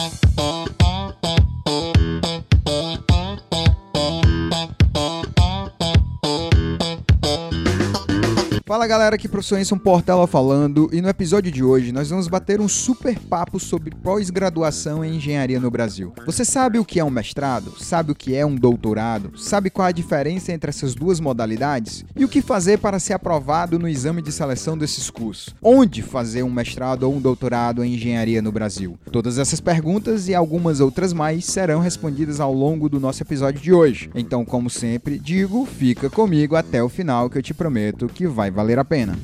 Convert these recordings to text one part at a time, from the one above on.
Bye. Fala galera, aqui professor Enson Portela falando e no episódio de hoje nós vamos bater um super papo sobre pós-graduação em engenharia no Brasil. Você sabe o que é um mestrado? Sabe o que é um doutorado? Sabe qual a diferença entre essas duas modalidades? E o que fazer para ser aprovado no exame de seleção desses cursos? Onde fazer um mestrado ou um doutorado em engenharia no Brasil? Todas essas perguntas e algumas outras mais serão respondidas ao longo do nosso episódio de hoje. Então, como sempre, digo, fica comigo até o final que eu te prometo que vai valer a pena.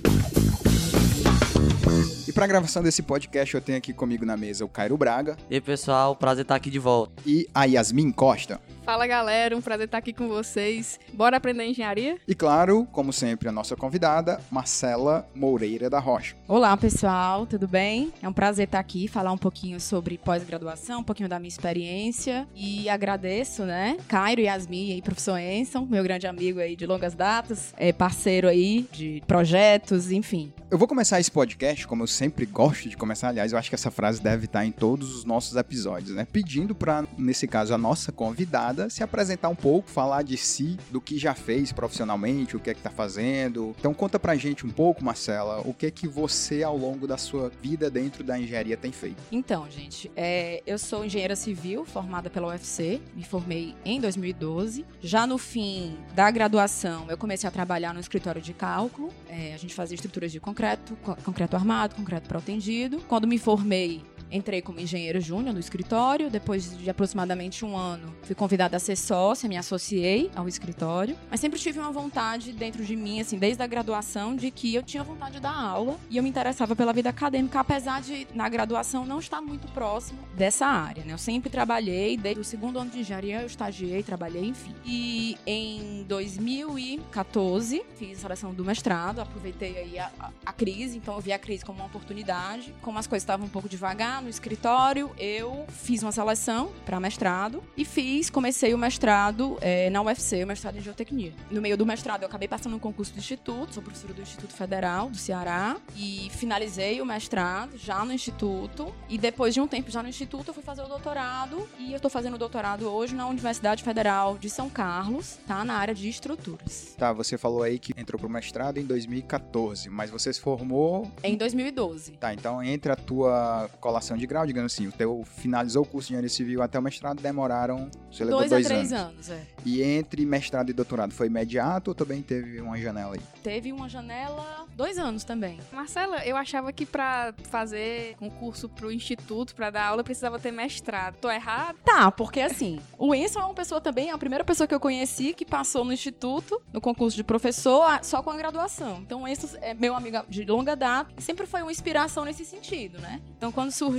E para a gravação desse podcast, eu tenho aqui comigo na mesa o Cairo Braga. E aí, pessoal, prazer estar aqui de volta. E a Yasmin Costa. Fala galera, um prazer estar aqui com vocês. Bora aprender engenharia? E claro, como sempre, a nossa convidada, Marcela Moreira da Rocha. Olá pessoal, tudo bem? É um prazer estar aqui, falar um pouquinho sobre pós-graduação, um pouquinho da minha experiência e agradeço, né, Cairo e Yasmin e professor Enson, meu grande amigo aí de longas datas, é parceiro aí de projetos, enfim. Eu vou começar esse podcast, como eu sempre gosto de começar, aliás, eu acho que essa frase deve estar em todos os nossos episódios, né? Pedindo para, nesse caso, a nossa convidada se apresentar um pouco, falar de si, do que já fez profissionalmente, o que é que tá fazendo. Então conta pra gente um pouco, Marcela, o que é que você, ao longo da sua vida dentro da engenharia, tem feito. Então, gente, é, eu sou engenheira civil, formada pela UFC, me formei em 2012. Já no fim da graduação, eu comecei a trabalhar no escritório de cálculo. É, a gente fazia estruturas de concreto, concreto armado, concreto protendido. Quando me formei, Entrei como engenheiro júnior no escritório. Depois de aproximadamente um ano, fui convidada a ser sócia, me associei ao escritório. Mas sempre tive uma vontade dentro de mim, assim, desde a graduação, de que eu tinha vontade de dar aula e eu me interessava pela vida acadêmica, apesar de na graduação não estar muito próximo dessa área, né? Eu sempre trabalhei, desde o segundo ano de engenharia eu estagiei, trabalhei, enfim. E em 2014 fiz a seleção do mestrado, aproveitei aí a, a, a crise, então eu vi a crise como uma oportunidade. Como as coisas estavam um pouco devagar no escritório, eu fiz uma seleção para mestrado e fiz, comecei o mestrado é, na UFC, o mestrado em geotecnia. No meio do mestrado, eu acabei passando um concurso do instituto, sou professora do Instituto Federal do Ceará e finalizei o mestrado já no instituto. E depois de um tempo já no instituto, eu fui fazer o doutorado e eu tô fazendo o doutorado hoje na Universidade Federal de São Carlos, tá? Na área de estruturas. Tá, você falou aí que entrou pro mestrado em 2014, mas você se formou em 2012. Tá, então entre a tua colação de grau, digamos assim, o teu finalizou o curso de engenharia civil até o mestrado demoraram, você levou dois, dois a três anos. anos, é. E entre mestrado e doutorado foi imediato ou também teve uma janela aí? Teve uma janela, dois anos também. Marcela, eu achava que pra fazer concurso pro instituto, pra dar aula, precisava ter mestrado. Tô errado? Tá, porque assim, o Enson é uma pessoa também, é a primeira pessoa que eu conheci que passou no instituto, no concurso de professor, só com a graduação. Então, o Enson é meu amigo de longa data sempre foi uma inspiração nesse sentido, né? Então, quando surgiu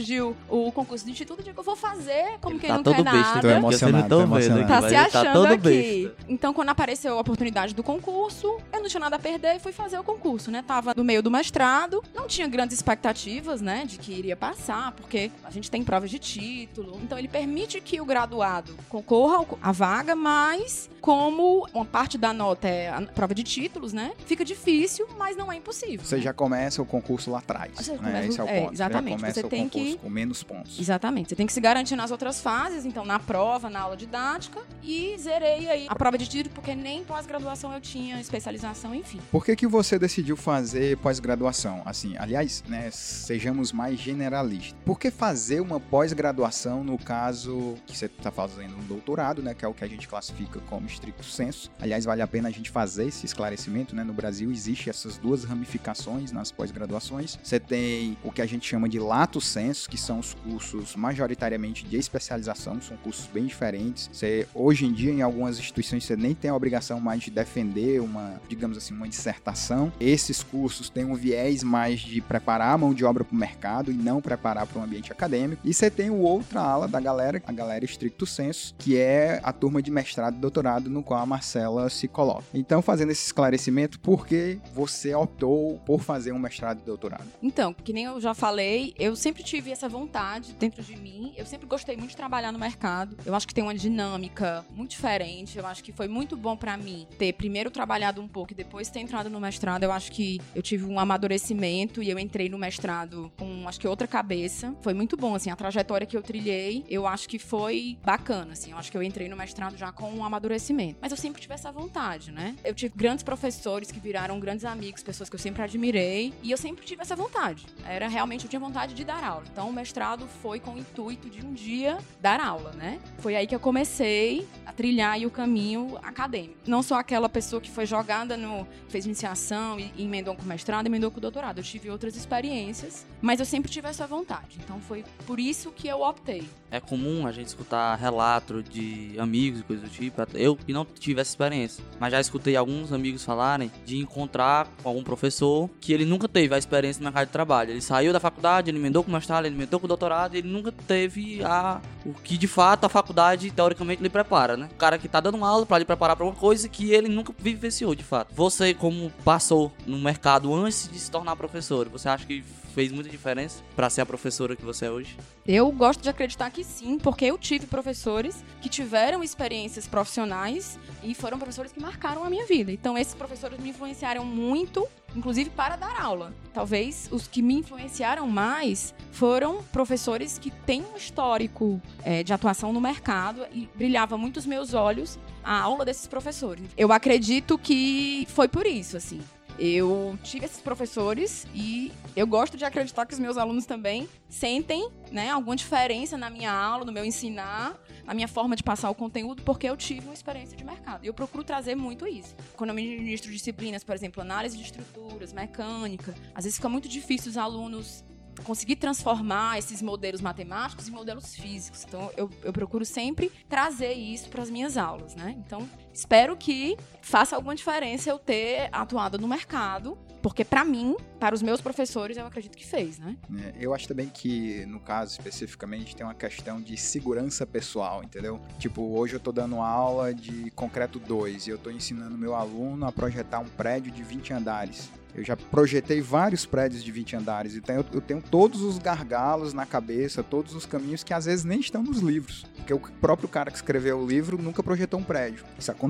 o concurso do instituto, eu digo, eu vou fazer, como Ele quem tá não todo quer besta, nada. Tô né? emocionado, Porque vocês não tô tão vendo emocionado. Tá se ele tá achando todo aqui. besta. Então, quando apareceu a oportunidade do concurso, eu não tinha nada a perder e fui fazer o concurso, né? Tava no meio do mestrado, não tinha grandes expectativas, né, de que iria passar, porque a gente tem provas de título. Então, ele permite que o graduado concorra à vaga, mas como uma parte da nota é a prova de títulos, né? Fica difícil, mas não é impossível. Você né? já começa o concurso lá atrás, Você né? começa- Esse é o é, ponto. exatamente. Já começa Você o tem concurso que- com menos pontos. Exatamente. Você tem que se garantir nas outras fases, então na prova, na aula didática, e zerei aí a prova de título, porque nem pós-graduação eu tinha especialização, enfim. Por que, que você decidiu fazer pós-graduação? Assim, aliás, né, sejamos mais generalistas. Por que fazer uma pós-graduação no caso que você está fazendo um doutorado, né, que é o que a gente classifica como estricto senso? Aliás, vale a pena a gente fazer esse esclarecimento, né? No Brasil existe essas duas ramificações nas pós-graduações. Você tem o que a gente chama de lato senso, que são os cursos majoritariamente de especialização, são cursos bem diferentes. Você hoje em dia em algumas instituições você nem tem a obrigação mais de defender uma, digamos assim, uma dissertação. Esses cursos têm um viés mais de preparar a mão de obra para o mercado e não preparar para um ambiente acadêmico. E você tem outra ala da galera, a galera estricto senso, que é a turma de mestrado e doutorado doutorado no qual a Marcela se coloca. Então, fazendo esse esclarecimento, por que você optou por fazer um mestrado e doutorado? Então, que nem eu já falei, eu sempre tive essa vontade dentro de mim. Eu sempre gostei muito de trabalhar no mercado. Eu acho que tem uma dinâmica muito diferente. Eu acho que foi muito bom para mim ter primeiro trabalhado um pouco e depois ter entrado no mestrado. Eu acho que eu tive um amadurecimento e eu entrei no mestrado com acho que outra cabeça. Foi muito bom assim, a trajetória que eu trilhei, eu acho que foi bacana assim. Eu acho que eu entrei no mestrado já com um amadurecimento. Mas eu sempre tive essa vontade, né? Eu tive grandes professores que viraram grandes amigos, pessoas que eu sempre admirei, e eu sempre tive essa vontade. Era realmente eu tinha vontade de dar aula. Então o mestrado foi com o intuito de um dia dar aula, né? Foi aí que eu comecei a trilhar o caminho acadêmico. Não sou aquela pessoa que foi jogada no fez iniciação e, e emendou com o mestrado, emendou com doutorado. Eu tive outras experiências, mas eu sempre tive essa vontade. Então foi por isso que eu optei. É comum a gente escutar relato de amigos e coisas do tipo. Eu que não tive essa experiência, mas já escutei alguns amigos falarem de encontrar com algum professor que ele nunca teve a experiência no mercado de trabalho. Ele saiu da faculdade, ele emendou com o mestrado, ele emendou com o doutorado, ele nunca teve a o que de fato a faculdade teoricamente lhe prepara, né? O cara que tá dando uma aula para lhe preparar para uma coisa que ele nunca vivenciou de fato. Você como passou no mercado antes de se tornar professor, você acha que fez muita diferença para ser a professora que você é hoje? Eu gosto de acreditar que sim, porque eu tive professores que tiveram experiências profissionais e foram professores que marcaram a minha vida. Então, esses professores me influenciaram muito, inclusive para dar aula. Talvez os que me influenciaram mais foram professores que têm um histórico é, de atuação no mercado e brilhava muito os meus olhos a aula desses professores. Eu acredito que foi por isso, assim. Eu tive esses professores e eu gosto de acreditar que os meus alunos também sentem né, alguma diferença na minha aula, no meu ensinar, na minha forma de passar o conteúdo, porque eu tive uma experiência de mercado. E eu procuro trazer muito isso. Quando eu ministro disciplinas, por exemplo, análise de estruturas, mecânica, às vezes fica muito difícil os alunos conseguir transformar esses modelos matemáticos em modelos físicos. Então, eu, eu procuro sempre trazer isso para as minhas aulas, né? Então, espero que faça alguma diferença eu ter atuado no mercado, porque para mim, para os meus professores, eu acredito que fez, né? É, eu acho também que, no caso especificamente, tem uma questão de segurança pessoal, entendeu? Tipo, hoje eu tô dando aula de concreto 2 e eu tô ensinando meu aluno a projetar um prédio de 20 andares. Eu já projetei vários prédios de 20 andares, então eu, eu, tenho todos os gargalos na cabeça, todos os caminhos que às vezes nem estão nos livros. Porque o próprio cara que escreveu o livro nunca projetou um prédio. Isso acontece.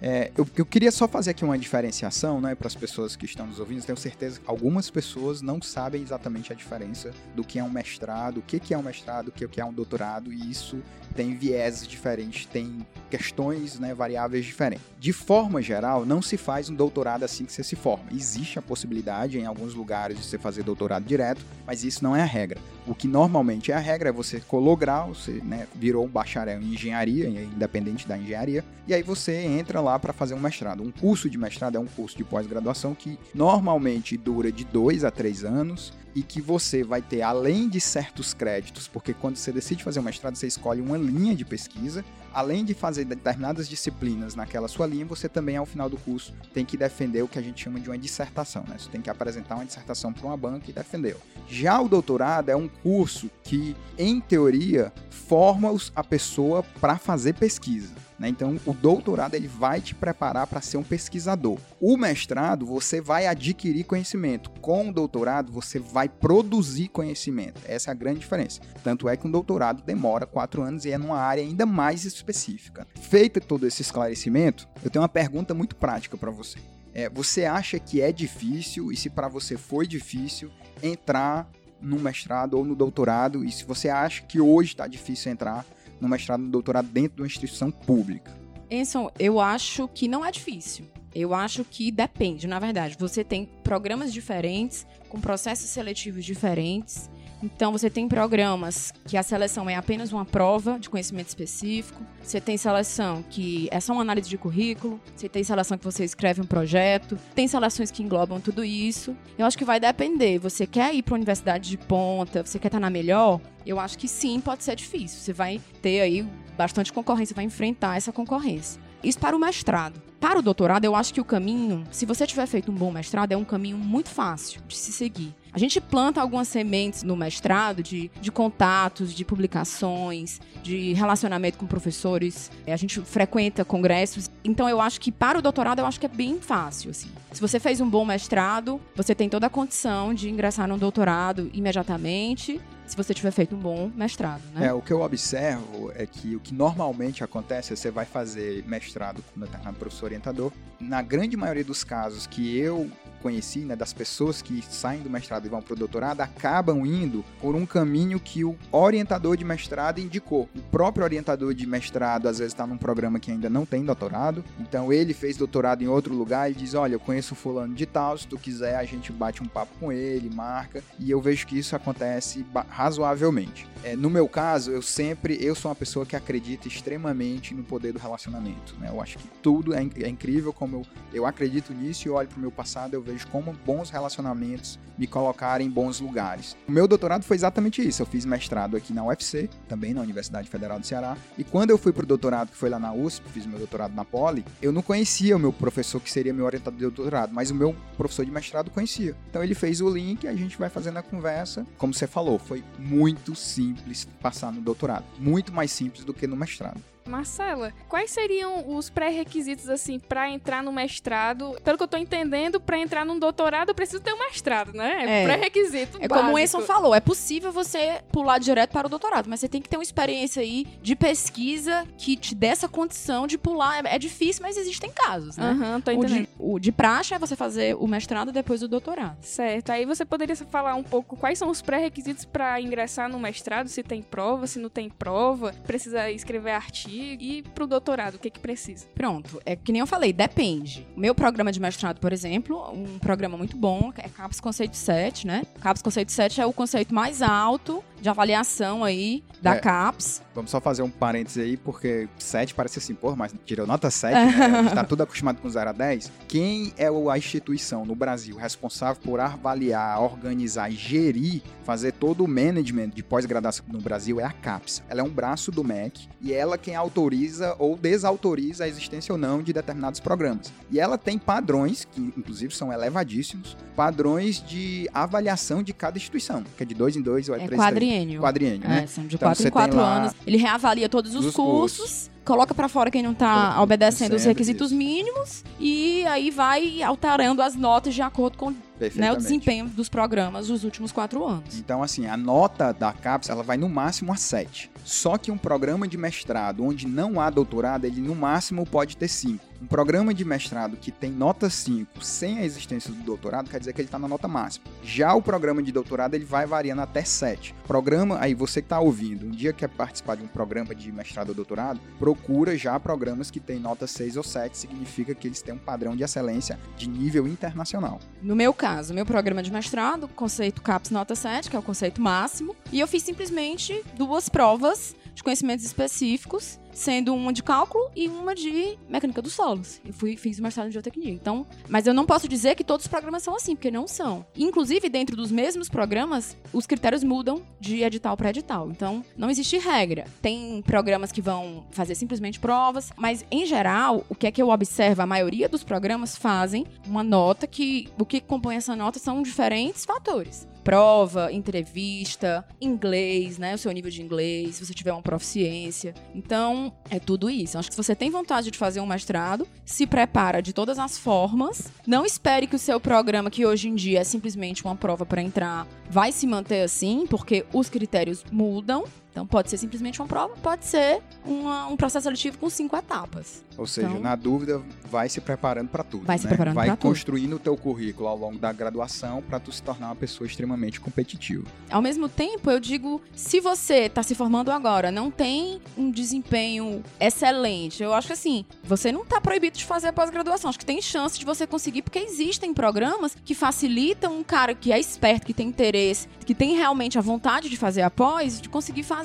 É, eu, eu, queria só fazer aqui uma diferenciação, né, para as pessoas que estão nos ouvindo. Tenho certeza que algumas pessoas não sabem exatamente a diferença do que é um mestrado, o que, que é um mestrado, o que é um doutorado, e isso tem vieses diferentes, tem questões, né, variáveis diferentes. De forma geral, não se faz um doutorado assim que você se forma. Existe a possibilidade em alguns lugares de você fazer doutorado direto, mas isso não é a regra. O que normalmente é a regra é você colou grau, você né, virou um bacharel em engenharia, independente da engenharia, e aí você entra lá para fazer um mestrado. Um curso de mestrado é um curso de pós-graduação que normalmente dura de dois a três anos e que você vai ter além de certos créditos, porque quando você decide fazer um mestrado, você escolhe uma linha de pesquisa, além de fazer determinadas disciplinas naquela sua linha, você também ao final do curso tem que defender o que a gente chama de uma dissertação, né? Você tem que apresentar uma dissertação para uma banca e defender. Já o doutorado é um curso que, em teoria, forma a pessoa para fazer pesquisa. Né? Então, o doutorado ele vai te preparar para ser um pesquisador. O mestrado, você vai adquirir conhecimento. Com o doutorado, você vai produzir conhecimento. Essa é a grande diferença. Tanto é que um doutorado demora quatro anos e é numa área ainda mais específica. Feito todo esse esclarecimento, eu tenho uma pergunta muito prática para você. É, você acha que é difícil, e se para você foi difícil, entrar no mestrado ou no doutorado, e se você acha que hoje está difícil entrar no mestrado e doutorado dentro de uma instituição pública? Enson, eu acho que não é difícil. Eu acho que depende, na verdade. Você tem programas diferentes, com processos seletivos diferentes. Então, você tem programas que a seleção é apenas uma prova de conhecimento específico. Você tem seleção que é só uma análise de currículo. Você tem seleção que você escreve um projeto. Tem seleções que englobam tudo isso. Eu acho que vai depender. Você quer ir para universidade de ponta? Você quer estar na melhor? Eu acho que sim, pode ser difícil. Você vai ter aí bastante concorrência, vai enfrentar essa concorrência. Isso para o mestrado. Para o doutorado, eu acho que o caminho, se você tiver feito um bom mestrado, é um caminho muito fácil de se seguir. A gente planta algumas sementes no mestrado de, de contatos, de publicações, de relacionamento com professores. É, a gente frequenta congressos. Então eu acho que para o doutorado eu acho que é bem fácil, assim. Se você fez um bom mestrado, você tem toda a condição de ingressar no doutorado imediatamente se você tiver feito um bom mestrado, né? É, o que eu observo é que o que normalmente acontece é você vai fazer mestrado com um determinado professor orientador. Na grande maioria dos casos que eu conheci, né, das pessoas que saem do mestrado e vão para o doutorado, acabam indo por um caminho que o orientador de mestrado indicou. O próprio orientador de mestrado, às vezes, está num programa que ainda não tem doutorado, então ele fez doutorado em outro lugar e diz: Olha, eu conheço fulano de tal, se tu quiser, a gente bate um papo com ele, marca, e eu vejo que isso acontece razoavelmente. É, no meu caso, eu sempre, eu sou uma pessoa que acredita extremamente no poder do relacionamento. Né? Eu acho que tudo é, é incrível como eu, eu acredito nisso e olho para o meu passado, eu vejo como bons relacionamentos me colocaram em bons lugares. O meu doutorado foi exatamente isso. Eu fiz mestrado aqui na UFC, também na Universidade Federal do Ceará, e quando eu fui para o doutorado, que foi lá na USP, fiz meu doutorado na Poli, eu não conhecia o meu professor que seria meu orientador de doutorado, mas o meu professor de mestrado conhecia. Então ele fez o link, a gente vai fazendo a conversa. Como você falou, foi muito simples passar no doutorado. Muito mais simples do que no mestrado. Marcela, quais seriam os pré-requisitos assim para entrar no mestrado? Pelo que eu tô entendendo, para entrar num doutorado eu preciso ter um mestrado, né? É, pré-requisito. É como o Enson falou, é possível você pular direto para o doutorado, mas você tem que ter uma experiência aí de pesquisa que te dê essa condição de pular. É, é difícil, mas existem casos, né? Uhum, tô o, entendendo. de, o de praxe é você fazer o mestrado depois do doutorado. Certo. Aí você poderia falar um pouco quais são os pré-requisitos para ingressar no mestrado, se tem prova, se não tem prova, precisa escrever artigo e pro doutorado, o que que precisa? Pronto, é que nem eu falei, depende. Meu programa de mestrado, por exemplo, um programa muito bom, é CAPES Conceito 7, né? CAPES Conceito 7 é o conceito mais alto de avaliação aí da É. CAPES. Vamos só fazer um parêntese aí, porque 7 parece assim, pô, mas tirou nota 7, né? A gente tá tudo acostumado com 0 a 10. Quem é a instituição no Brasil responsável por avaliar, organizar e gerir, fazer todo o management de pós-graduação no Brasil é a CAPES. Ela é um braço do MEC e ela quem autoriza ou desautoriza a existência ou não de determinados programas. E ela tem padrões, que inclusive são elevadíssimos, padrões de avaliação de cada instituição, que é de dois em dois ou é, É três em três. Quadriênio. Quadriênio, né? É, são de Então, quatro em quatro anos. Ele reavalia todos os os cursos, cursos. Coloca pra fora quem não tá obedecendo os Sempre requisitos isso. mínimos e aí vai alterando as notas de acordo com né, o desempenho dos programas dos últimos quatro anos. Então, assim, a nota da CAPES, ela vai no máximo a 7. Só que um programa de mestrado onde não há doutorado, ele no máximo pode ter 5. Um programa de mestrado que tem nota 5 sem a existência do doutorado, quer dizer que ele está na nota máxima. Já o programa de doutorado, ele vai variando até 7. Programa, aí você que está ouvindo, um dia quer participar de um programa de mestrado ou doutorado, procura já programas que têm nota 6 ou 7, significa que eles têm um padrão de excelência de nível internacional. No meu caso, meu programa de mestrado, conceito CAPES nota 7, que é o conceito máximo, e eu fiz simplesmente duas provas de conhecimentos específicos, sendo uma de cálculo e uma de mecânica dos solos. Eu fui, fiz o mestrado em geotecnia. Então, mas eu não posso dizer que todos os programas são assim, porque não são. Inclusive, dentro dos mesmos programas, os critérios mudam de edital para edital. Então, não existe regra. Tem programas que vão fazer simplesmente provas, mas em geral, o que é que eu observo? A maioria dos programas fazem uma nota que o que compõe essa nota são diferentes fatores. Prova, entrevista, inglês, né? O seu nível de inglês, se você tiver uma proficiência. Então, é tudo isso. Acho que se você tem vontade de fazer um mestrado, se prepara de todas as formas. Não espere que o seu programa, que hoje em dia é simplesmente uma prova para entrar, vai se manter assim, porque os critérios mudam. Então, pode ser simplesmente uma prova, pode ser uma- um processo seletivo com cinco etapas. Ou seja, Então- na dúvida, vai se preparando para tudo. Vai se né? preparando Vai pra tudo. construindo o teu currículo ao longo da graduação para tu se tornar uma pessoa extremamente competitiva. Ao mesmo tempo, eu digo, se você tá se formando agora, não tem um desempenho excelente, eu acho que assim, você não tá proibido de fazer a pós-graduação. Acho que tem chance de você conseguir, porque existem programas que facilitam um cara que é esperto, que tem interesse, que tem realmente a vontade de fazer a pós, de conseguir fazer,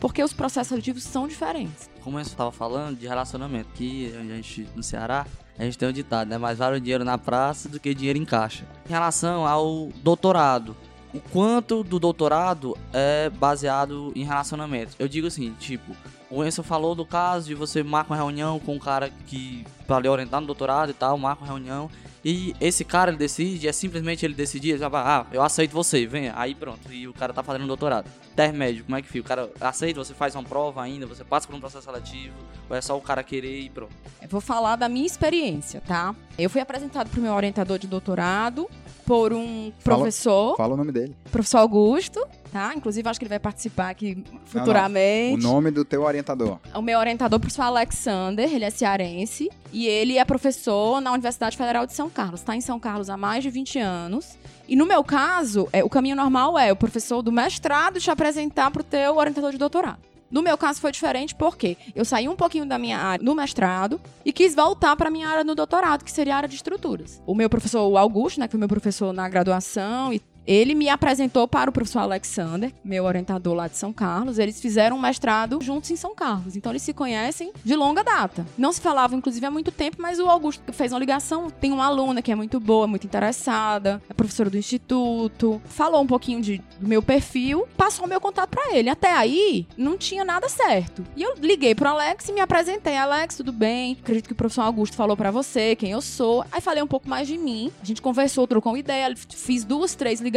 porque os processos seletivos são diferentes. Como eu estava falando de relacionamento, que a gente no Ceará, a gente tem um ditado, né? Mais vale o dinheiro na praça do que dinheiro em caixa. Em relação ao doutorado, o quanto do doutorado é baseado em relacionamento. Eu digo assim, tipo, o Enzo falou do caso de você marcar uma reunião com um cara que para lhe orientar no doutorado e tal, marca uma reunião e esse cara ele decide, é simplesmente ele decidir, já vai, ah, eu aceito você, venha, aí pronto, e o cara tá fazendo um doutorado. Intermédio, como é que fica? O cara aceita, você faz uma prova ainda, você passa por um processo seletivo, ou é só o cara querer e pronto? Eu vou falar da minha experiência, tá? Eu fui apresentado pro meu orientador de doutorado por um Fala- professor, Fala o nome dele. professor Augusto, tá? Inclusive acho que ele vai participar aqui futuramente. O nome do teu orientador. O meu orientador, professor Alexander, ele é cearense e ele é professor na Universidade Federal de São Carlos. Está em São Carlos há mais de 20 anos. E no meu caso, é, o caminho normal é o professor do mestrado te apresentar para o teu orientador de doutorado. No meu caso foi diferente porque eu saí um pouquinho da minha área no mestrado e quis voltar para minha área no doutorado, que seria a área de estruturas. O meu professor o Augusto, né, que foi meu professor na graduação e ele me apresentou para o professor Alexander, meu orientador lá de São Carlos. Eles fizeram um mestrado juntos em São Carlos. Então eles se conhecem de longa data. Não se falavam, inclusive, há muito tempo, mas o Augusto fez uma ligação. Tem uma aluna que é muito boa, muito interessada, é professora do instituto. Falou um pouquinho de, do meu perfil, passou o meu contato para ele. Até aí, não tinha nada certo. E eu liguei pro Alex e me apresentei. Alex, tudo bem? Acredito que o professor Augusto falou para você quem eu sou. Aí falei um pouco mais de mim. A gente conversou, trocou uma ideia. Fiz duas, três ligações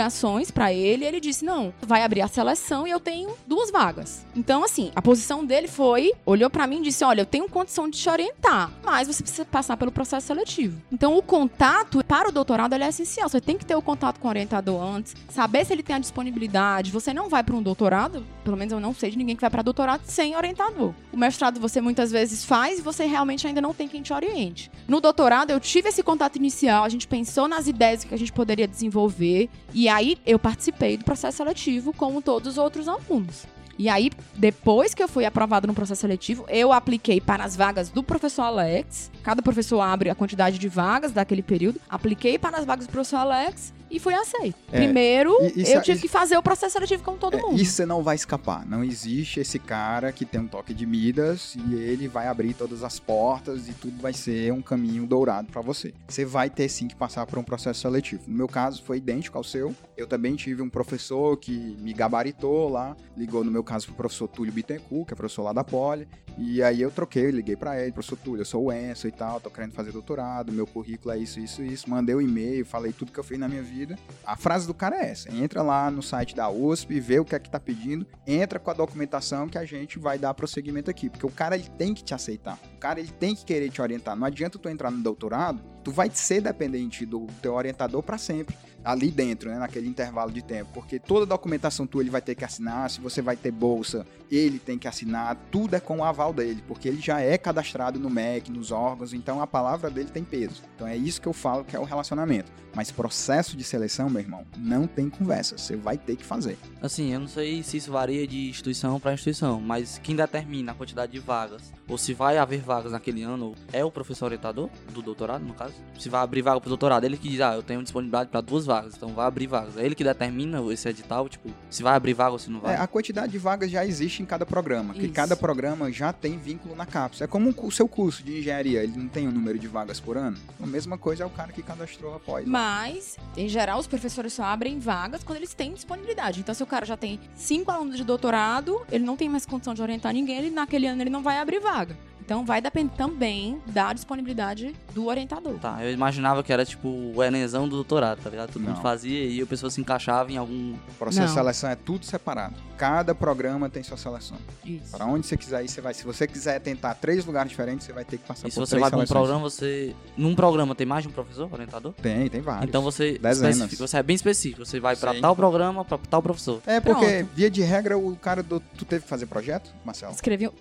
para ele. Ele disse: Não, vai abrir a seleção e eu tenho duas vagas. Então, assim, a posição dele foi: olhou para mim e disse: Olha, eu tenho condição de te orientar, mas você precisa passar pelo processo seletivo. Então, o contato para o doutorado é essencial. Você tem que ter o contato com o orientador antes, saber se ele tem a disponibilidade. Você não vai para um doutorado, pelo menos eu não sei de ninguém que vai para doutorado sem orientador. O mestrado você muitas vezes faz e você realmente ainda não tem quem te oriente. No doutorado, eu tive esse contato inicial, a gente pensou nas ideias que a gente poderia desenvolver, e aí eu participei do processo seletivo como todos os outros alunos. E aí, depois que eu fui aprovado no processo seletivo, eu apliquei para as vagas do professor Alex. Cada professor abre a quantidade de vagas daquele período. Apliquei para as vagas do professor Alex e fui aceito. É, Primeiro, e- isso- eu tive isso- que fazer o processo seletivo como todo É, mundo. isso você não vai escapar. Não existe esse cara que tem um toque de Midas e ele vai abrir todas as portas e tudo vai ser um caminho dourado pra você. Você vai ter sim que passar por um processo seletivo. No meu caso foi idêntico ao seu. Eu também tive um professor que me gabaritou lá, ligou no meu caso pro professor Túlio Bittencourt, que é professor lá da Poli, e aí eu troquei, liguei pra ele, professor Túlio, eu sou o Enzo e tal, tô querendo fazer doutorado, meu currículo é isso, isso, isso. Mandei o e-mail, falei tudo que eu fiz na minha vida. A frase do cara é essa: entra lá no site da USP, vê o que é que tá pedindo, entra com a documentação que a gente vai dar prosseguimento aqui. Porque o cara ele tem que te aceitar. O cara ele tem que querer te orientar. Não adianta tu entrar no doutorado, tu vai ser dependente do teu orientador para sempre. Ali dentro, né, naquele intervalo de tempo. Porque toda documentação tua ele vai ter que assinar. Se você vai ter bolsa, ele tem que assinar. Tudo é com o aval dele. Porque ele já é cadastrado no MEC, nos órgãos. Então a palavra dele tem peso. Então é isso que eu falo que é o relacionamento. Mas processo de seleção, meu irmão, não tem conversa. Você vai ter que fazer. Assim, eu não sei se isso varia de instituição para instituição, mas quem determina a quantidade de vagas, ou se vai haver vagas naquele ano, é o professor orientador do doutorado, no caso. Se vai abrir vaga pro doutorado, ele que diz, ah, eu tenho disponibilidade para duas vagas, então vai abrir vagas. É ele que determina esse edital, tipo, se vai abrir vaga ou se não vai. É, a quantidade de vagas já existe em cada programa, que cada programa já tem vínculo na cápsula. É como o seu curso de engenharia, ele não tem um número de vagas por ano. A mesma coisa é o cara que cadastrou após. Mas, em geral, os professores só abrem vagas quando eles têm disponibilidade. Então, se o cara já tem cinco alunos de doutorado, ele não tem mais condição de orientar ninguém, ele, naquele ano ele não vai abrir vaga. Então, vai depender também da disponibilidade do orientador. Tá, eu imaginava que era tipo o Enemzão do doutorado, tá ligado? Todo mundo Não. fazia e a pessoa se encaixava em algum. O processo Não. de seleção é tudo separado. Cada programa tem sua seleção. Isso. Para onde você quiser ir, você vai. Se você quiser tentar três lugares diferentes, você vai ter que passar E se por você três vai pra um seleções. programa, você. Num programa tem mais de um professor orientador? Tem, tem vários. Então você, Dezenas. especifica- você é bem específico. Você vai pra Sim. tal programa, pra tal professor. É porque, Pronto. via de regra, o cara do. Tu teve que fazer projeto, Marcelo? Escrevi. O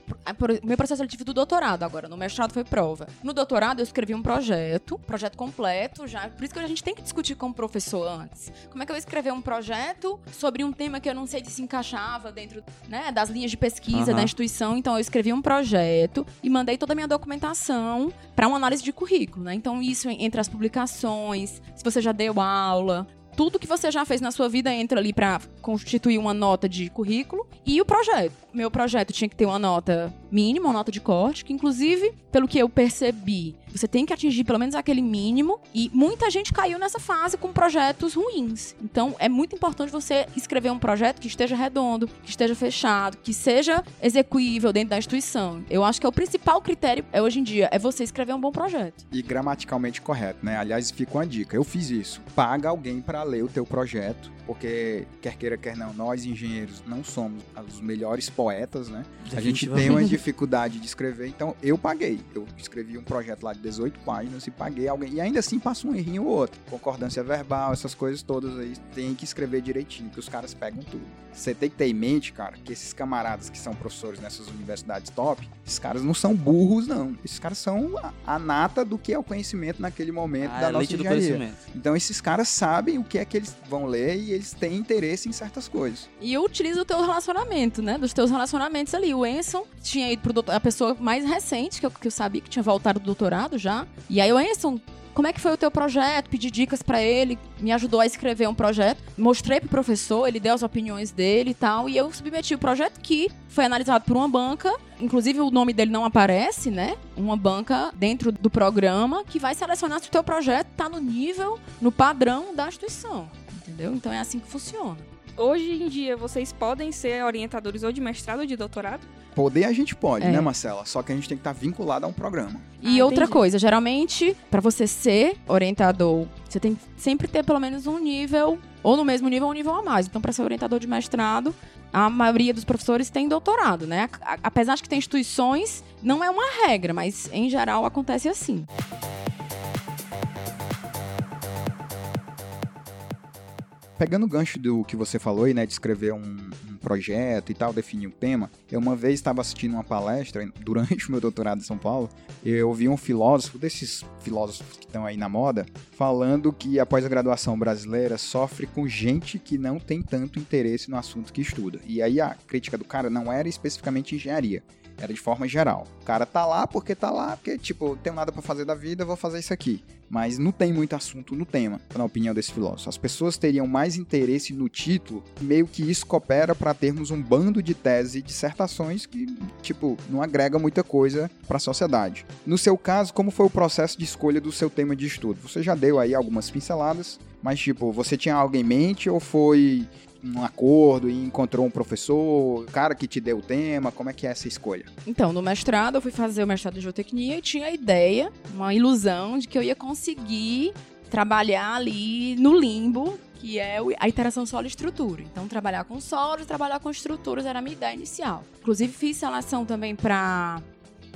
meu processo seletivo do doutorado agora. No mestrado foi prova. No doutorado, eu escrevi um projeto, projeto completo já. Por isso que a gente tem que discutir com o professor antes. Como é que eu ia escrever um projeto sobre um tema que eu não sei se se encaixava dentro né, das linhas de pesquisa Aham. da instituição. Então, eu escrevi um projeto e mandei toda a minha documentação para uma análise de currículo. Né? Então, isso entre as publicações, se você já deu aula. Tudo que você já fez na sua vida entra ali para constituir uma nota de currículo e o projeto. Meu projeto tinha que ter uma nota mínima, uma nota de corte, que inclusive, pelo que eu percebi, Você tem que atingir pelo menos aquele mínimo. E muita gente caiu nessa fase com projetos ruins. Então, é muito importante você escrever um projeto que esteja redondo, que esteja fechado, que seja execuível dentro da instituição. Eu acho que é o principal critério é, hoje em dia é você escrever um bom projeto. E gramaticalmente correto, né? Aliás, fica uma dica. Eu fiz isso. Paga alguém para ler o teu projeto porque quer queira, quer não, nós engenheiros não somos os melhores poetas, né? A gente tem uma dificuldade de escrever, então eu paguei. Eu escrevi um projeto lá de 18 páginas e paguei alguém. E ainda assim passa um errinho ou outro. Concordância verbal, essas coisas todas aí, tem que escrever direitinho, que os caras pegam tudo. Você tem que ter em mente, cara, que esses camaradas que são professores nessas universidades top, esses caras não são burros, não. Esses caras são a, nata do que é o conhecimento naquele momento ah, da é nossa engenharia. Então esses caras sabem o que é que eles vão ler e eles têm interesse em certas coisas. E utiliza o teu relacionamento, né? Dos teus relacionamentos ali. O Enson tinha ido pro doutor, a pessoa mais recente que eu, que eu sabia que tinha voltado do doutorado já. E aí o Enson como é que foi o teu projeto? Pedi dicas para ele, me ajudou a escrever um projeto. Mostrei pro professor, ele deu as opiniões dele e tal, e eu submeti o projeto que foi analisado por uma banca, inclusive o nome dele não aparece, né? Uma banca dentro do programa que vai selecionar se o teu projeto tá no nível, no padrão da instituição entendeu? Então é assim que funciona. Hoje em dia, vocês podem ser orientadores ou de mestrado ou de doutorado? Poder a gente pode, é. né, Marcela? Só que a gente tem que estar tá vinculado a um programa. E ah, outra entendi. coisa, geralmente, para você ser orientador, você tem que sempre ter pelo menos um nível, ou no mesmo nível ou um nível a mais. Então, para ser orientador de mestrado, a maioria dos professores tem doutorado, né? Apesar de que tem instituições, não é uma regra, mas em geral acontece assim. Pegando o gancho do que você falou aí, né, de escrever um, um projeto e tal, definir um tema, eu uma vez estava assistindo uma palestra durante o meu doutorado em São Paulo, eu ouvi um filósofo, desses filósofos que estão aí na moda, falando que a pós-graduação brasileira sofre com gente que não tem tanto interesse no assunto que estuda. E aí a crítica do cara não era especificamente engenharia, era de forma geral. O cara tá lá porque tá lá, porque, tipo, não tenho nada para fazer da vida, vou fazer isso aqui. Mas não tem muito assunto no tema, na opinião desse filósofo. As pessoas teriam mais interesse no título, meio que isso coopera para termos um bando de teses e dissertações que, tipo, não agrega muita coisa para a sociedade. No seu caso, como foi o processo de escolha do seu tema de estudo? Você já deu aí algumas pinceladas, mas, tipo, você tinha algo em mente ou foi um acordo e encontrou um professor, cara que te deu o tema? Como é que é essa escolha? Então, no mestrado, eu fui fazer o mestrado de geotecnia e tinha a ideia, uma ilusão de que eu ia conseguir trabalhar ali no limbo, que é a interação solo-estrutura. Então, trabalhar com solo e trabalhar com estruturas era a minha ideia inicial. Inclusive, fiz seleção também para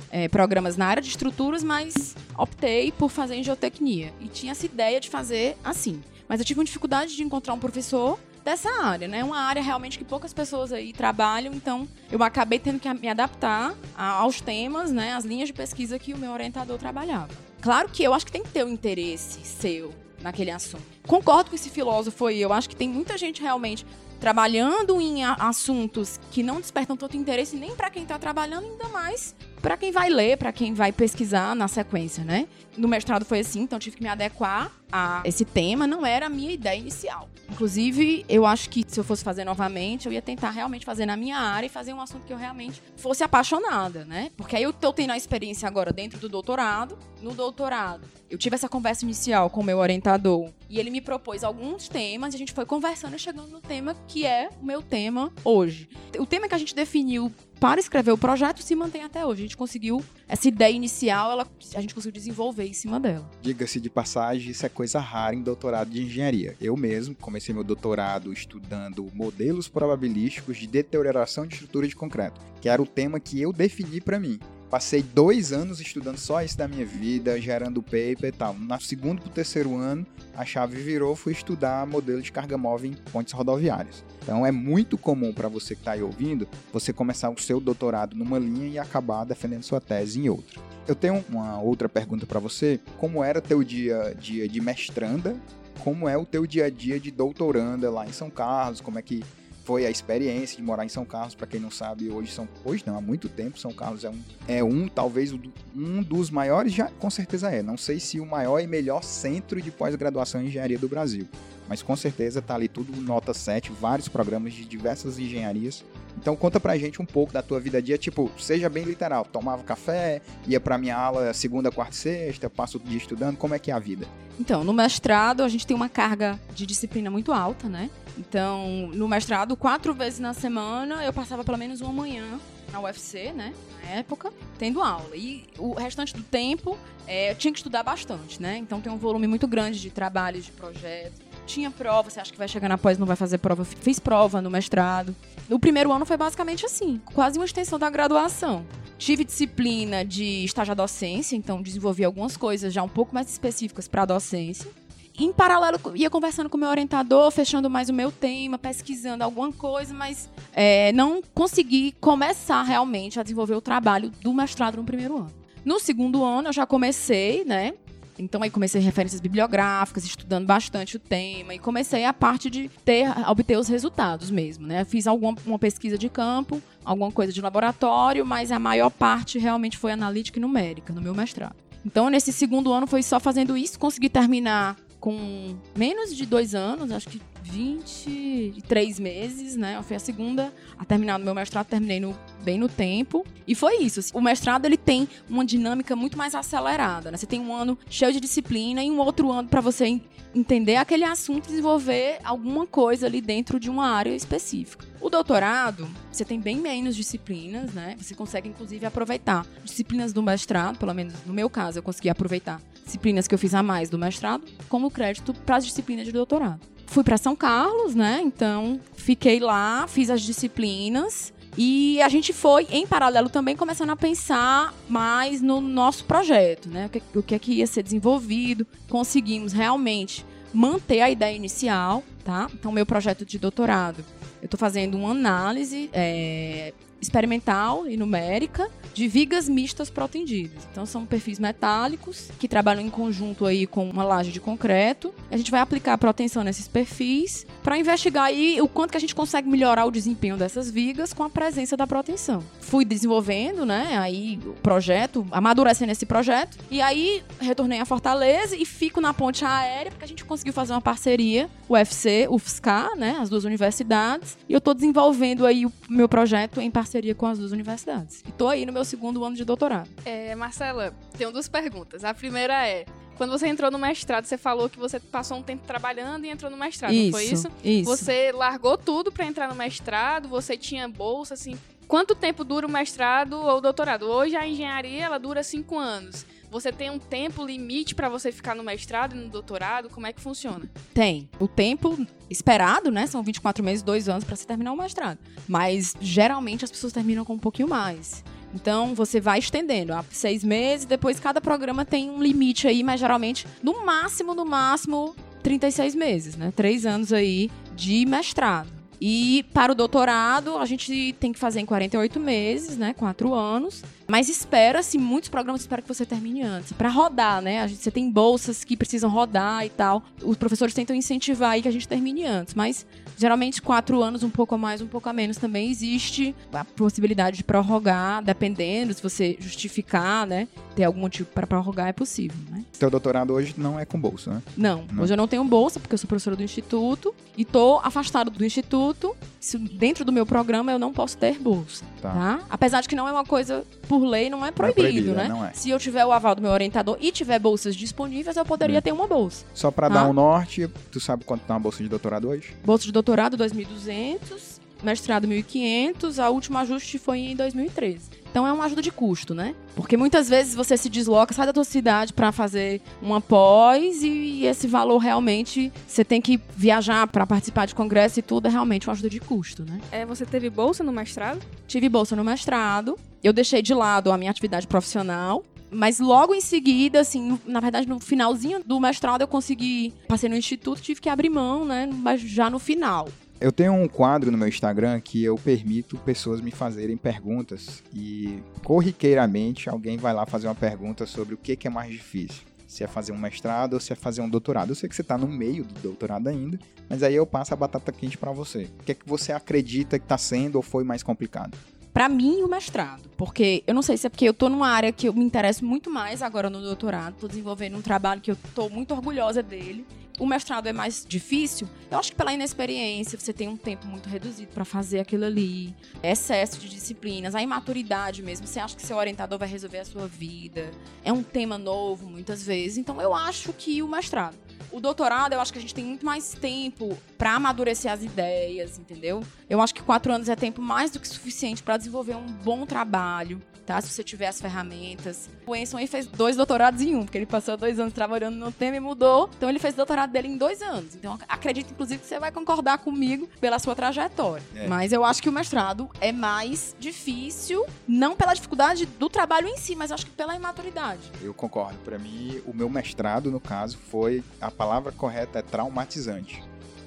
é, programas na área de estruturas, mas optei por fazer em geotecnia. E tinha essa ideia de fazer assim. Mas eu tive uma dificuldade de encontrar um professor dessa área, né? Uma área realmente que poucas pessoas aí trabalham, então eu acabei tendo que me adaptar aos temas, né? As linhas de pesquisa que o meu orientador trabalhava. Claro que eu acho que tem que ter o um interesse seu naquele assunto. Concordo com esse filósofo aí, eu acho que tem muita gente realmente trabalhando em assuntos que não despertam tanto interesse nem para quem está trabalhando, ainda mais para quem vai ler, para quem vai pesquisar na sequência, né? No mestrado foi assim, então tive que me adequar a esse tema, não era a minha ideia inicial. Inclusive, eu acho que se eu fosse fazer novamente, eu ia tentar realmente fazer na minha área e fazer um assunto que eu realmente fosse apaixonada, né? Porque aí eu tô tendo a experiência agora dentro do doutorado. No doutorado, eu tive essa conversa inicial com o meu orientador e ele me propôs alguns temas e a gente foi conversando e chegando no tema que é o meu tema hoje. O tema que a gente definiu para escrever o projeto se mantém até hoje. A gente conseguiu, essa ideia inicial, ela, a gente conseguiu desenvolver em cima dela. Diga-se de passagem, isso é coisa rara em doutorado de engenharia. Eu mesmo comecei meu doutorado estudando modelos probabilísticos de deterioração de estrutura de concreto, que era o tema que eu defini para mim. Passei dois anos estudando só isso da minha vida, gerando paper e tal. No segundo para o terceiro ano, a chave virou, fui estudar modelo de carga móvel em pontes rodoviárias. Então é muito comum para você que está aí ouvindo, você começar o seu doutorado numa linha e acabar defendendo sua tese em outra. Eu tenho uma outra pergunta para você. Como era teu dia a dia de mestranda? Como é o teu dia a dia de doutoranda lá em São Carlos? Como é que foi a experiência de morar em São Carlos, para quem não sabe, hoje são hoje não, há muito tempo São Carlos é um é um talvez um dos maiores já com certeza é, não sei se o maior e melhor centro de pós-graduação em engenharia do Brasil, mas com certeza tá ali tudo nota 7, vários programas de diversas engenharias. Então conta pra gente um pouco da tua vida a dia, tipo, seja bem literal, tomava café, ia pra minha aula segunda, quarta e sexta, passo o dia estudando, como é que é a vida? Então, no mestrado a gente tem uma carga de disciplina muito alta, né? Então, no mestrado, quatro vezes na semana, eu passava pelo menos uma manhã na UFC, né? Na época, tendo aula. E o restante do tempo, é, eu tinha que estudar bastante, né? Então tem um volume muito grande de trabalhos, de projetos. Tinha prova, você acha que vai chegar na pós não vai fazer prova? Fiz prova no mestrado. O primeiro ano foi basicamente assim, quase uma extensão da graduação. Tive disciplina de estágio à docência, então desenvolvi algumas coisas já um pouco mais específicas para a docência. Em paralelo, ia conversando com o meu orientador, fechando mais o meu tema, pesquisando alguma coisa, mas é, não consegui começar realmente a desenvolver o trabalho do mestrado no primeiro ano. No segundo ano, eu já comecei, né? Então aí comecei referências bibliográficas, estudando bastante o tema e comecei a parte de ter obter os resultados mesmo, né? Fiz alguma uma pesquisa de campo, alguma coisa de laboratório, mas a maior parte realmente foi analítica e numérica no meu mestrado. Então nesse segundo ano foi só fazendo isso, consegui terminar com menos de dois anos, acho que 23 meses, né? Eu fui a segunda a terminar o meu mestrado, terminei no, bem no tempo. E foi isso. Assim, o mestrado ele tem uma dinâmica muito mais acelerada, né? Você tem um ano cheio de disciplina e um outro ano para você entender aquele assunto e desenvolver alguma coisa ali dentro de uma área específica. O doutorado, você tem bem menos disciplinas, né? Você consegue, inclusive, aproveitar disciplinas do mestrado, pelo menos no meu caso, eu consegui aproveitar disciplinas que eu fiz a mais do mestrado, como crédito para as disciplinas de doutorado fui para São Carlos, né? Então fiquei lá, fiz as disciplinas. E a gente foi, em paralelo, também começando a pensar mais no nosso projeto, né? O que, é que ia ser desenvolvido. Conseguimos realmente manter a ideia inicial, tá? Então, meu projeto de doutorado, eu estou fazendo uma análise é, experimental e numérica de vigas mistas protendidas. Então são perfis metálicos que trabalham em conjunto aí com uma laje de concreto. A gente vai aplicar a proteção nesses perfis para investigar aí o quanto que a gente consegue melhorar o desempenho dessas vigas com a presença da proteção. Fui desenvolvendo, né, aí o projeto, amadurecendo esse projeto e aí retornei a Fortaleza e fico na ponte aérea porque a gente conseguiu fazer uma parceria, o UFC, UFSCar, né, as duas universidades, e eu estou desenvolvendo aí o meu projeto em parceria com as duas universidades. E tô aí no meu segundo ano de doutorado. É, Marcela, tenho duas perguntas. A primeira é: quando você entrou no mestrado, você falou que você passou um tempo trabalhando e entrou no mestrado, isso, foi isso? Isso. Você largou tudo para entrar no mestrado, você tinha bolsa, assim. Quanto tempo dura o mestrado ou o doutorado? Hoje a engenharia ela dura cinco anos. Você tem um tempo limite para você ficar no mestrado e no doutorado? Como é que funciona? Tem. O tempo esperado, né? São 24 meses, dois anos para se terminar o mestrado. Mas geralmente as pessoas terminam com um pouquinho mais. Então você vai estendendo, há seis meses, depois cada programa tem um limite aí, mas geralmente, no máximo, no máximo, 36 meses, né? Três anos aí de mestrado. E para o doutorado, a gente tem que fazer em 48 meses, né? Quatro anos. Mas espera-se, muitos programas esperam que você termine antes. Para rodar, né? A gente, você tem bolsas que precisam rodar e tal. Os professores tentam incentivar aí que a gente termine antes. Mas geralmente quatro anos, um pouco a mais, um pouco a menos, também existe a possibilidade de prorrogar, dependendo, se você justificar, né? Ter algum motivo para prorrogar, é possível, né? Teu doutorado hoje não é com bolsa, né? Não, Não. hoje eu não tenho bolsa, porque eu sou professora do instituto e tô afastado do instituto. Se dentro do meu programa eu não posso ter bolsa, Tá. tá? Apesar de que não é uma coisa por lei, não é proibido, proibido, né? não é. Se eu tiver o aval do meu orientador e tiver bolsas disponíveis, eu poderia Hum. ter uma bolsa. Só pra Tá. dar um norte, tu sabe quanto tá uma bolsa de doutorado hoje? Bolsa de doutorado 2.200, mestrado 1.500, a última ajuste foi em 2013. Então é uma ajuda de custo, né? Porque muitas vezes você se desloca, sai da tua cidade para fazer uma pós e esse valor realmente você tem que viajar para participar de congresso e tudo é realmente uma ajuda de custo, né? É, você teve bolsa no mestrado? Tive bolsa no mestrado, eu deixei de lado a minha atividade profissional. Mas logo em seguida, assim, na verdade, no finalzinho do mestrado, eu consegui. Passei no instituto, tive que abrir mão, né? Mas já no final. Eu tenho um quadro no meu Instagram que eu permito pessoas me fazerem perguntas e corriqueiramente alguém vai lá fazer uma pergunta sobre o que, é mais difícil. Se é fazer um mestrado ou se é fazer um doutorado. Eu sei que você está no meio do doutorado ainda, mas aí eu passo a batata quente para você. O que é que você acredita que está sendo ou foi mais complicado? Pra mim, o mestrado. Porque eu não sei se é porque eu tô numa área que eu me interesso muito mais agora no doutorado. Tô desenvolvendo um trabalho que eu tô muito orgulhosa dele. O mestrado é mais difícil, eu acho que pela inexperiência, você tem um tempo muito reduzido para fazer aquilo ali, excesso de disciplinas, a imaturidade mesmo, você acha que seu orientador vai resolver a sua vida, é um tema novo muitas vezes, então eu acho que o mestrado. O doutorado, eu acho que a gente tem muito mais tempo para amadurecer as ideias, entendeu? Eu acho que quatro anos é tempo mais do que suficiente para desenvolver um bom trabalho, tá? Se você tiver as ferramentas. O Enson aí fez dois doutorados em um, porque ele passou dois anos trabalhando no tema e mudou. Então ele fez o doutorado dele em dois anos. Então acredito, inclusive, que você vai concordar comigo pela sua trajetória. É. Mas eu acho que o mestrado é mais difícil, não pela dificuldade do trabalho em si, mas acho que pela imaturidade. Eu concordo. Para mim, o meu mestrado, no caso, foi. A palavra correta é traumatizante.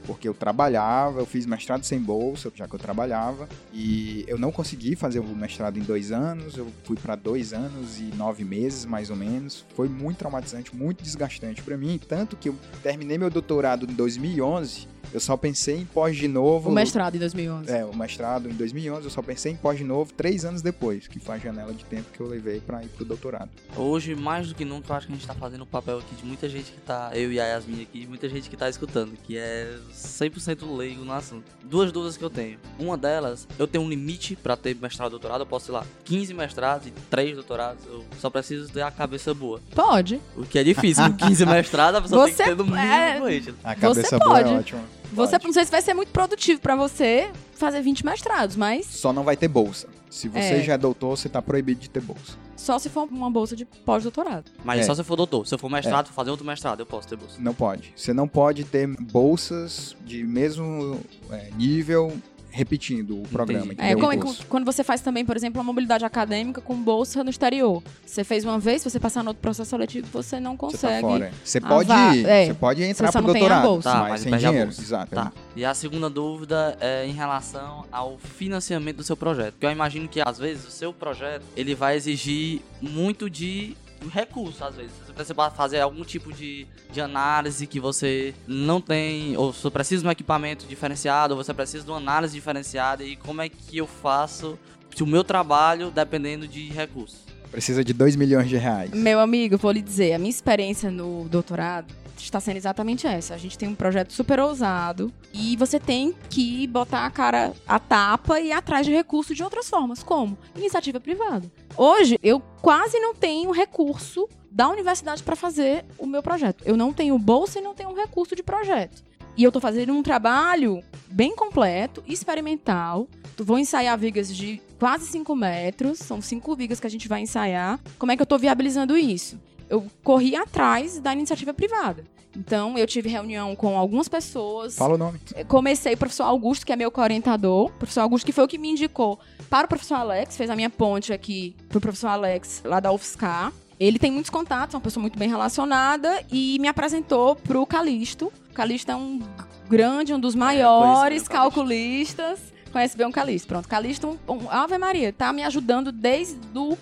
Porque eu trabalhava, eu fiz mestrado sem bolsa, já que eu trabalhava, e eu não consegui fazer o mestrado em dois anos, eu fui para dois anos e nove meses, mais ou menos. Foi muito traumatizante, muito desgastante para mim, tanto que eu terminei meu doutorado em 2011, eu só pensei em pós de novo. O mestrado em 2011. É, o mestrado em 2011, eu só pensei em pós de novo três anos depois, que foi a janela de tempo que eu levei para ir pro doutorado. Hoje, mais do que nunca, eu acho que a gente tá fazendo o papel aqui de muita gente que tá, eu e a Yasmin aqui, muita gente que tá escutando, que é 100% leigo no assunto. Duas dúvidas que eu tenho. Uma delas, eu tenho um limite para ter mestrado e doutorado, eu posso, sei lá, 15 mestrados e 3 doutorados, eu só preciso ter a cabeça boa. Pode. O que é difícil, com 15 mestrados, a pessoa tem Você que ter no mínimo é-. A Você cabeça boa pode. é ótima. Você Pode. não sei se vai ser muito produtivo para você fazer 20 mestrados, mas Só não vai ter bolsa. Se você É. já é doutor, você tá proibido de ter bolsa. só se for uma bolsa de pós-doutorado. Mas É. só se eu for doutor. Se eu for mestrado, fazer outro mestrado, eu posso ter bolsa. Não pode. Você não pode ter bolsas de mesmo é, nível repetindo o programa. É, como O é que- quando você faz também, por exemplo, uma mobilidade acadêmica com bolsa no exterior. Você fez uma vez, se você passar no outro processo seletivo, você não Você tá consegue. fora. Você pode ir, é. você pode entrar só pro não tem a doutorado, bolsa. Tá, mas, mas sem a dinheiro. bolsa. Exato. Tá. E a segunda dúvida é em relação ao financiamento do seu projeto. Porque eu imagino que, às vezes, o seu projeto, ele vai exigir muito de recurso, às vezes. Você precisa fazer algum tipo de, de análise que você não tem, ou você precisa de um equipamento diferenciado, ou você precisa de uma análise diferenciada, e como é que eu faço se o meu trabalho dependendo de recursos? Precisa de 2 milhões de reais. Meu amigo, vou lhe dizer, a minha experiência no doutorado está sendo exatamente essa. A gente tem um projeto super ousado e você tem que botar a cara a tapa e atrás de recurso de outras formas. Como? Iniciativa privada. Hoje, eu quase não tenho recurso da universidade para fazer o meu projeto. Eu não tenho bolsa e não tenho recurso de projeto. E eu tô fazendo um trabalho bem completo, experimental. Vou ensaiar vigas de quase 5 metros. São cinco vigas que a gente vai ensaiar. Como é que eu tô viabilizando isso? Eu corri atrás da iniciativa privada. Então, eu tive reunião com algumas pessoas. Fala o nome. Comecei o professor Augusto, que é meu co-orientador. O professor Augusto, que foi o que me indicou para o professor Alex, fez a minha ponte aqui pro professor Alex, lá da UFSCar. Ele tem muitos contatos, é uma pessoa muito bem relacionada e me apresentou pro Calixto. O Calixto é um grande, um dos maiores bem o Calixto. calculistas. Conhece bem o Calixto. Pronto, Calixto, um, um, Ave Maria, tá me ajudando desde o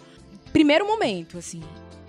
primeiro momento, assim.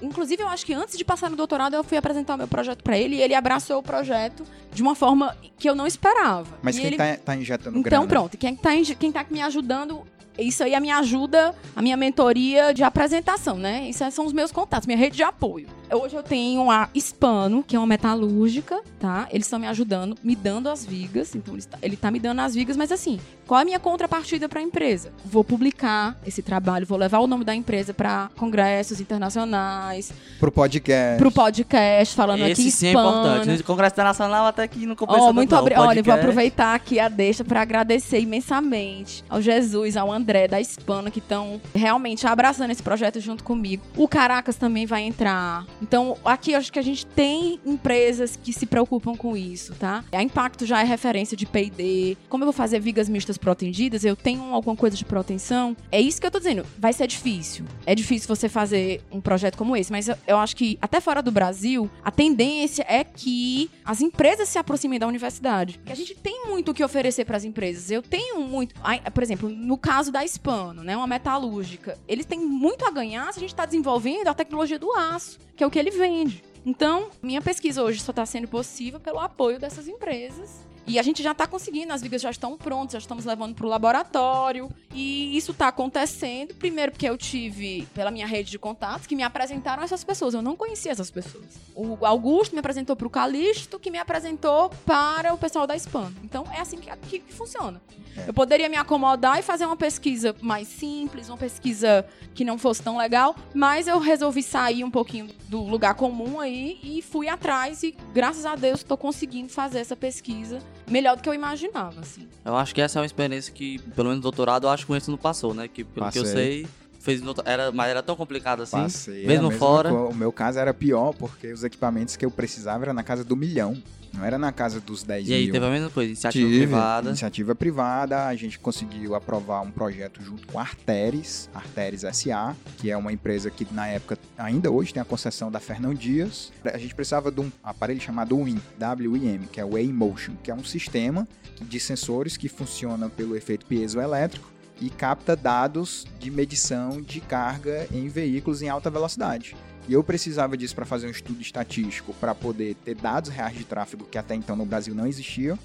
Inclusive, eu acho que antes de passar no doutorado, eu fui apresentar o meu projeto para ele e ele abraçou o projeto de uma forma que eu não esperava. Mas E quem ele... tá, tá injetando Então, grana? pronto. Quem tá, em- quem tá me ajudando, isso aí é a minha ajuda, a minha mentoria de apresentação, né? Isso são os meus contatos, minha rede de apoio. Hoje eu tenho a Hispano, que é uma metalúrgica, tá? Eles estão me ajudando, me dando as vigas. Então, ele está- ele tá me dando as vigas, mas assim, qual é a minha contrapartida para a empresa? Vou publicar esse trabalho, vou levar o nome da empresa para congressos internacionais, Pro podcast. pro podcast, falando Esse aqui sim é importante. No Congresso Internacional até que não compensa tanto, muito não. obrigada. Olha, vou aproveitar aqui a deixa para agradecer imensamente ao Jesus, ao André da Hispana, que estão realmente abraçando esse projeto junto comigo. O Caracas também vai entrar. Então, aqui eu acho que a gente tem empresas que se preocupam com isso, tá? A Impacto já é referência de P&D. Como eu vou fazer vigas mistas protendidas, eu tenho alguma coisa de proteção. É isso que eu tô dizendo. Vai ser difícil. É difícil você fazer um projeto como esse, mas eu, eu acho que até fora do Brasil, a tendência é que as empresas se aproximem da universidade. Porque a gente tem muito o que oferecer para as empresas. Eu tenho muito, por exemplo, no caso da Hispano, né, uma metalúrgica, eles têm muito a ganhar se a gente está desenvolvendo a tecnologia do aço, que é o que ele vende. Então, minha pesquisa hoje só está sendo possível pelo apoio dessas empresas E a gente já está conseguindo, as vigas já estão prontas, já estamos levando para o laboratório. E isso está acontecendo, primeiro porque eu tive, pela minha rede de contatos, que me apresentaram essas pessoas. Eu não conhecia essas pessoas. O Augusto me apresentou para o Calixto, que me apresentou para o pessoal da Spam. Então é assim que, que, que funciona. É. Eu poderia me acomodar e fazer uma pesquisa mais simples, uma pesquisa que não fosse tão legal, mas eu resolvi sair um pouquinho do lugar comum aí e fui atrás e graças a Deus estou conseguindo fazer essa pesquisa melhor do que eu imaginava, assim. Eu acho que essa é uma experiência que, pelo menos no doutorado, eu acho que o Enzo não passou, né? Que pelo que eu Passei. sei, fez era, mas era tão complicado assim. Passei. mesmo fora. O meu caso era pior, porque os equipamentos que eu precisava era na casa do milhão. Não era na casa dos 10 E aí mil. teve a mesma coisa, iniciativa Tive, privada. Iniciativa privada, a gente conseguiu aprovar um projeto junto com a Arteres, Arteres SA, que é uma empresa que na época, ainda hoje, tem a concessão da Fernão Dias. A gente precisava de um aparelho chamado WIM, WIM, que é o Weigh-Motion, que é um sistema de sensores que funciona pelo efeito piezoelétrico e capta dados de medição de carga em veículos em alta velocidade. E eu precisava disso para fazer um estudo estatístico para poder ter dados reais de tráfego que até então no Brasil não existiam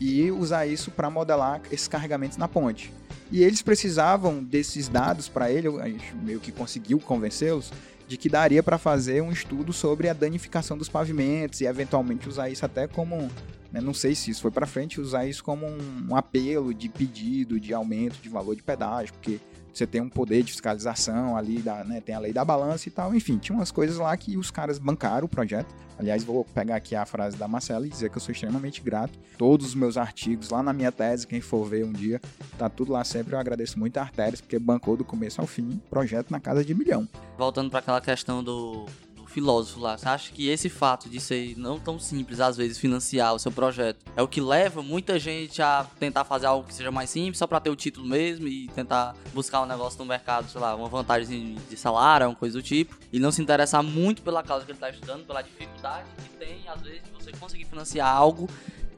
e usar isso para modelar esses carregamentos na ponte. E eles precisavam desses dados para ele, a gente meio que conseguiu convencê-los de que daria para fazer um estudo sobre a danificação dos pavimentos e eventualmente usar isso até como, né, não sei se isso foi para frente, usar isso como um, um apelo de pedido de aumento de valor de pedágio, porque você tem um poder de fiscalização ali, da, né, tem a lei da balança e tal, enfim, tinha umas coisas lá que os caras bancaram o projeto. Aliás, vou pegar aqui a frase da Marcela e dizer que eu sou extremamente grato. Todos os meus artigos lá na minha tese, quem for ver um dia, tá tudo lá sempre. Eu agradeço muito a Artérias, porque bancou do começo ao fim, projeto na casa de milhão. Voltando para aquela questão do, do filósofo lá, você acha que esse fato de ser não tão simples, às vezes, financiar o seu projeto é o que leva muita gente a tentar fazer algo que seja mais simples, só para ter o título mesmo e tentar buscar um negócio no mercado, sei lá, uma vantagem de salário, uma coisa do tipo, e não se interessar muito pela causa que ele está estudando, pela dificuldade que tem, às vezes, de você conseguir financiar algo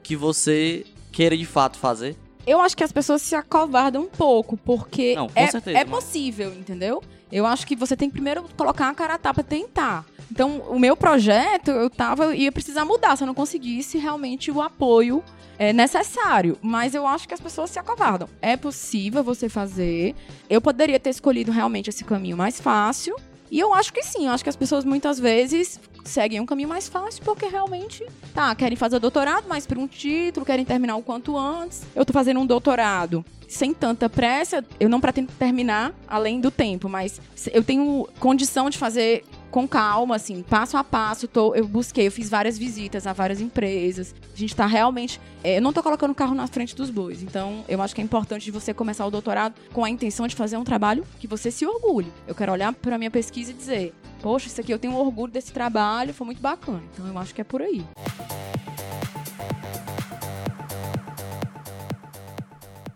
que você queira de fato fazer? Eu acho que as pessoas se acovardam um pouco, porque Não, é, certeza, é mas- possível, entendeu? Eu acho que você tem que primeiro colocar a cara a tapa tentar. Então, o meu projeto, eu tava, ia precisar mudar se eu não conseguisse realmente o apoio é, necessário. Mas eu acho que as pessoas se acovardam. É possível você fazer. Eu poderia ter escolhido realmente esse caminho mais fácil. E eu acho que sim, eu acho que as pessoas muitas vezes seguem um caminho mais fácil porque realmente, tá, querem fazer doutorado, mas por um título, querem terminar o quanto antes. Eu tô fazendo um doutorado sem tanta pressa, eu não pretendo terminar além do tempo, mas eu tenho condição de fazer com calma, assim, passo a passo. Tô, eu busquei, eu fiz várias visitas a várias empresas. A gente tá realmente. é, eu não tô colocando o carro na frente dos bois. Então, eu acho que é importante você começar o doutorado com a intenção de fazer um trabalho que você se orgulhe. Eu quero olhar pra minha pesquisa e dizer: Poxa, isso aqui eu tenho orgulho desse trabalho, foi muito bacana. Então, eu acho que é por aí.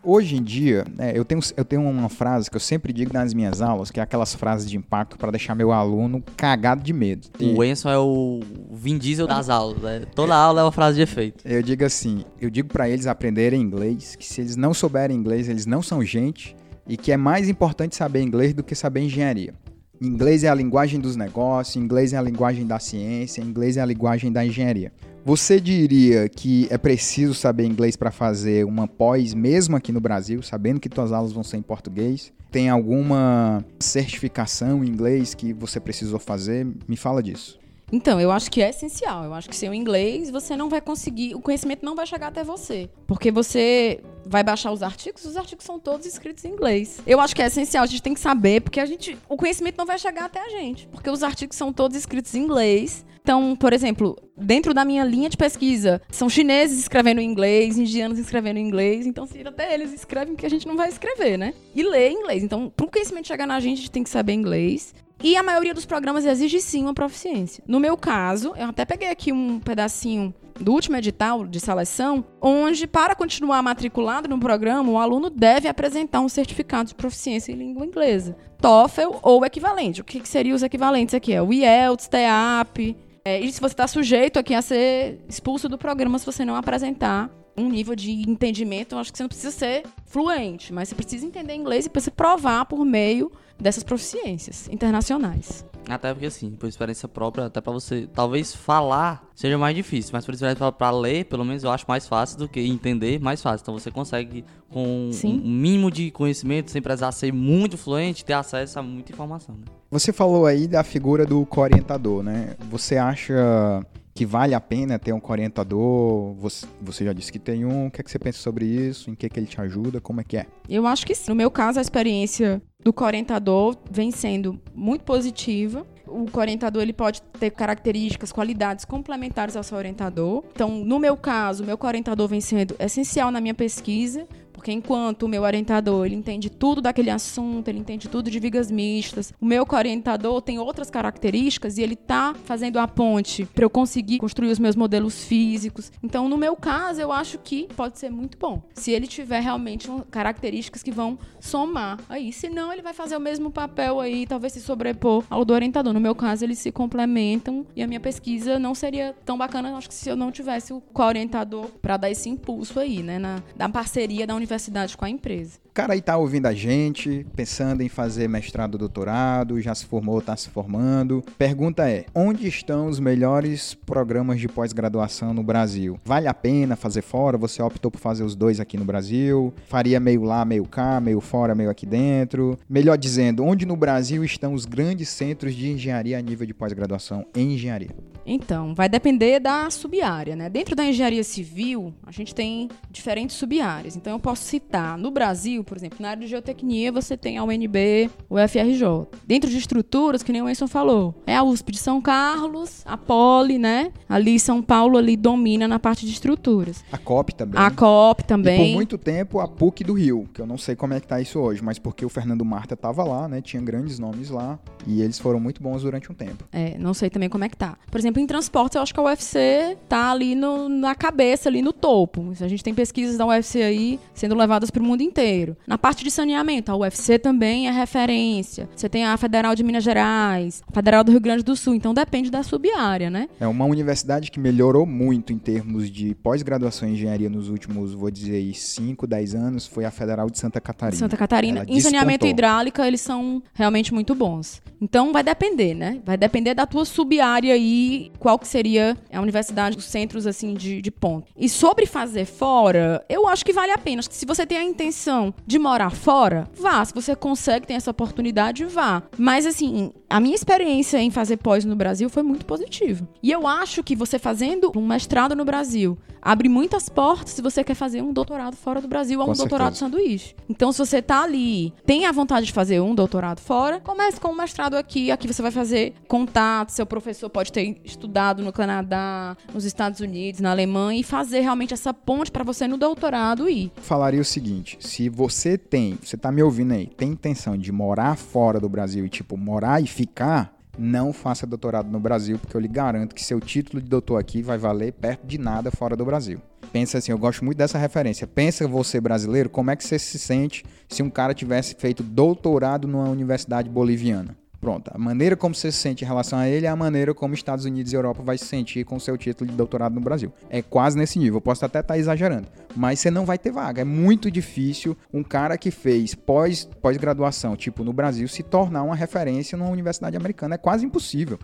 Hoje em dia, né, eu, tenho, eu tenho uma frase que eu sempre digo nas minhas aulas, que é aquelas frases de impacto para deixar meu aluno cagado de medo. E O Enson é o Vin Diesel das aulas, né? Toda aula é uma frase de efeito. eu digo assim, eu digo para eles aprenderem inglês, que se eles não souberem inglês, eles não são gente, e que é mais importante saber inglês do que saber engenharia. Inglês é a linguagem dos negócios, inglês é a linguagem da ciência, inglês é a linguagem da engenharia. Você diria que é preciso saber inglês para fazer uma pós, mesmo aqui no Brasil, sabendo que suas aulas vão ser em português? Tem alguma certificação em inglês que você precisou fazer? Me fala disso. Então, eu acho que é essencial. Eu acho que sem o inglês você não vai conseguir, o conhecimento não vai chegar até você. Porque você vai baixar os artigos, os artigos são todos escritos em inglês. Eu acho que é essencial, a gente tem que saber, porque a gente, o conhecimento não vai chegar até a gente, porque os artigos são todos escritos em inglês. Então, por exemplo, dentro da minha linha de pesquisa, são chineses escrevendo em inglês, indianos escrevendo em inglês, então se até eles escrevem que a gente não vai escrever, né? E ler inglês. Então, para o conhecimento chegar na gente, a gente tem que saber inglês. E a maioria dos programas exige sim uma proficiência. No meu caso, eu até peguei aqui um pedacinho do último edital de seleção, onde para continuar matriculado no programa, o aluno deve apresentar um certificado de proficiência em língua inglesa, TOEFL ou equivalente. O que, que seriam os equivalentes aqui? É o IELTS, TEAP. É, e se você está sujeito aqui a ser expulso do programa se você não apresentar um nível de entendimento, eu acho que você não precisa ser fluente, mas você precisa entender inglês e precisa provar por meio dessas proficiências internacionais. Até porque, assim, por experiência própria, até pra você, talvez falar seja mais difícil, mas por experiência própria, pra ler, pelo menos eu acho mais fácil do que entender, mais fácil. Então você consegue, com Sim. um mínimo de conhecimento, sem precisar ser muito fluente, ter acesso a muita informação, né? Você falou aí da figura do co-orientador, né? Você acha que vale a pena ter um co-orientador? Você, você já disse que tem um. O que, é que você pensa sobre isso? Em que, que ele te ajuda? Como é que é? Eu acho que sim. No meu caso, a experiência do co-orientador vem sendo muito positiva. O co-orientador ele pode ter características, qualidades complementares ao seu orientador. Então, no meu caso, meu co-orientador vem sendo essencial na minha pesquisa, porque enquanto o meu orientador ele entende tudo daquele assunto, ele entende tudo de vigas mistas, o meu co-orientador tem outras características e ele tá fazendo a ponte para eu conseguir construir os meus modelos físicos. Então, no meu caso, eu acho que pode ser muito bom. Se ele tiver realmente características que vão somar aí, senão ele vai fazer o mesmo papel aí, talvez se sobrepor ao do orientador. No meu caso, eles se complementam e a minha pesquisa não seria tão bacana, acho que se eu não tivesse o co-orientador para dar esse impulso aí, né, na, da parceria da universidade com a empresa. Cara aí tá ouvindo a gente, pensando em fazer mestrado, doutorado, já se formou, tá se formando. Pergunta é: onde estão os melhores programas de pós-graduação no Brasil? Vale a pena fazer fora? Você optou por fazer os dois aqui no Brasil? Faria meio lá, meio cá, meio fora, meio aqui dentro? Melhor dizendo, onde no Brasil estão os grandes centros de engenharia a nível de pós-graduação em engenharia? Então, vai depender da subárea, né? Dentro da engenharia civil, a gente tem diferentes subáreas. Então, eu posso citar, no Brasil, por exemplo, na área de geotecnia, você tem a UNB, o FRJ. Dentro de estruturas, que nem o Enson falou, é a USP de São Carlos, a Poli, né? Ali, São Paulo, ali domina na parte de estruturas. A COP também. A COP E também. por muito tempo a PUC do Rio, que eu não sei como é que tá isso hoje, mas porque o Fernando Marta tava lá, né? Tinha grandes nomes lá e eles foram muito bons durante um tempo. É, não sei também como é que tá. Por exemplo, em transportes, eu acho que a UFC tá ali no- na cabeça, ali no topo. A gente tem pesquisas da UFC aí sendo levadas para o mundo inteiro. Na parte de saneamento, a UFC também é referência. Você tem a Federal de Minas Gerais, a Federal do Rio Grande do Sul, então depende da subárea, né? É uma universidade que melhorou muito em termos de pós-graduação em engenharia nos últimos, vou dizer aí, 5, 10 anos, foi a Federal de Santa Catarina. Santa Catarina. Ela Em saneamento hidráulica, eles são realmente muito bons. Então vai depender, né? Vai depender da tua subárea aí, qual que seria a universidade, os centros assim de, de ponto. E sobre fazer fora, eu acho que vale a pena. Acho que se você tem a intenção de morar fora, vá. Se você consegue ter essa oportunidade, vá. Mas assim, a minha experiência em fazer pós no Brasil foi muito positiva. E eu acho que você fazendo um mestrado no Brasil abre muitas portas se você quer fazer um doutorado fora do Brasil ou Com um doutorado certeza. sanduíche. Então, se você tá ali, tem a vontade de fazer um doutorado fora, comece com um mestrado aqui. Aqui você vai fazer contato, seu professor pode ter estudado no Canadá, nos Estados Unidos, na Alemanha e fazer realmente essa ponte para você no doutorado ir. Falaria o seguinte, se você tem, você tá me ouvindo aí, tem intenção de morar fora do Brasil e tipo morar e ficar, não faça doutorado no Brasil, porque eu lhe garanto que seu título de doutor aqui vai valer perto de nada fora do Brasil. Pensa assim, eu gosto muito dessa referência. Pensa você brasileiro, como é que você se sente se um cara tivesse feito doutorado numa universidade boliviana? Pronto, a maneira como você se sente em relação a ele é a maneira como Estados Unidos e Europa vai se sentir com seu título de doutorado no Brasil. É quase nesse nível, eu posso até estar exagerando, mas você não vai ter vaga. É muito difícil um cara que fez pós, pós-graduação, tipo no Brasil, se tornar uma referência numa universidade americana. É quase impossível.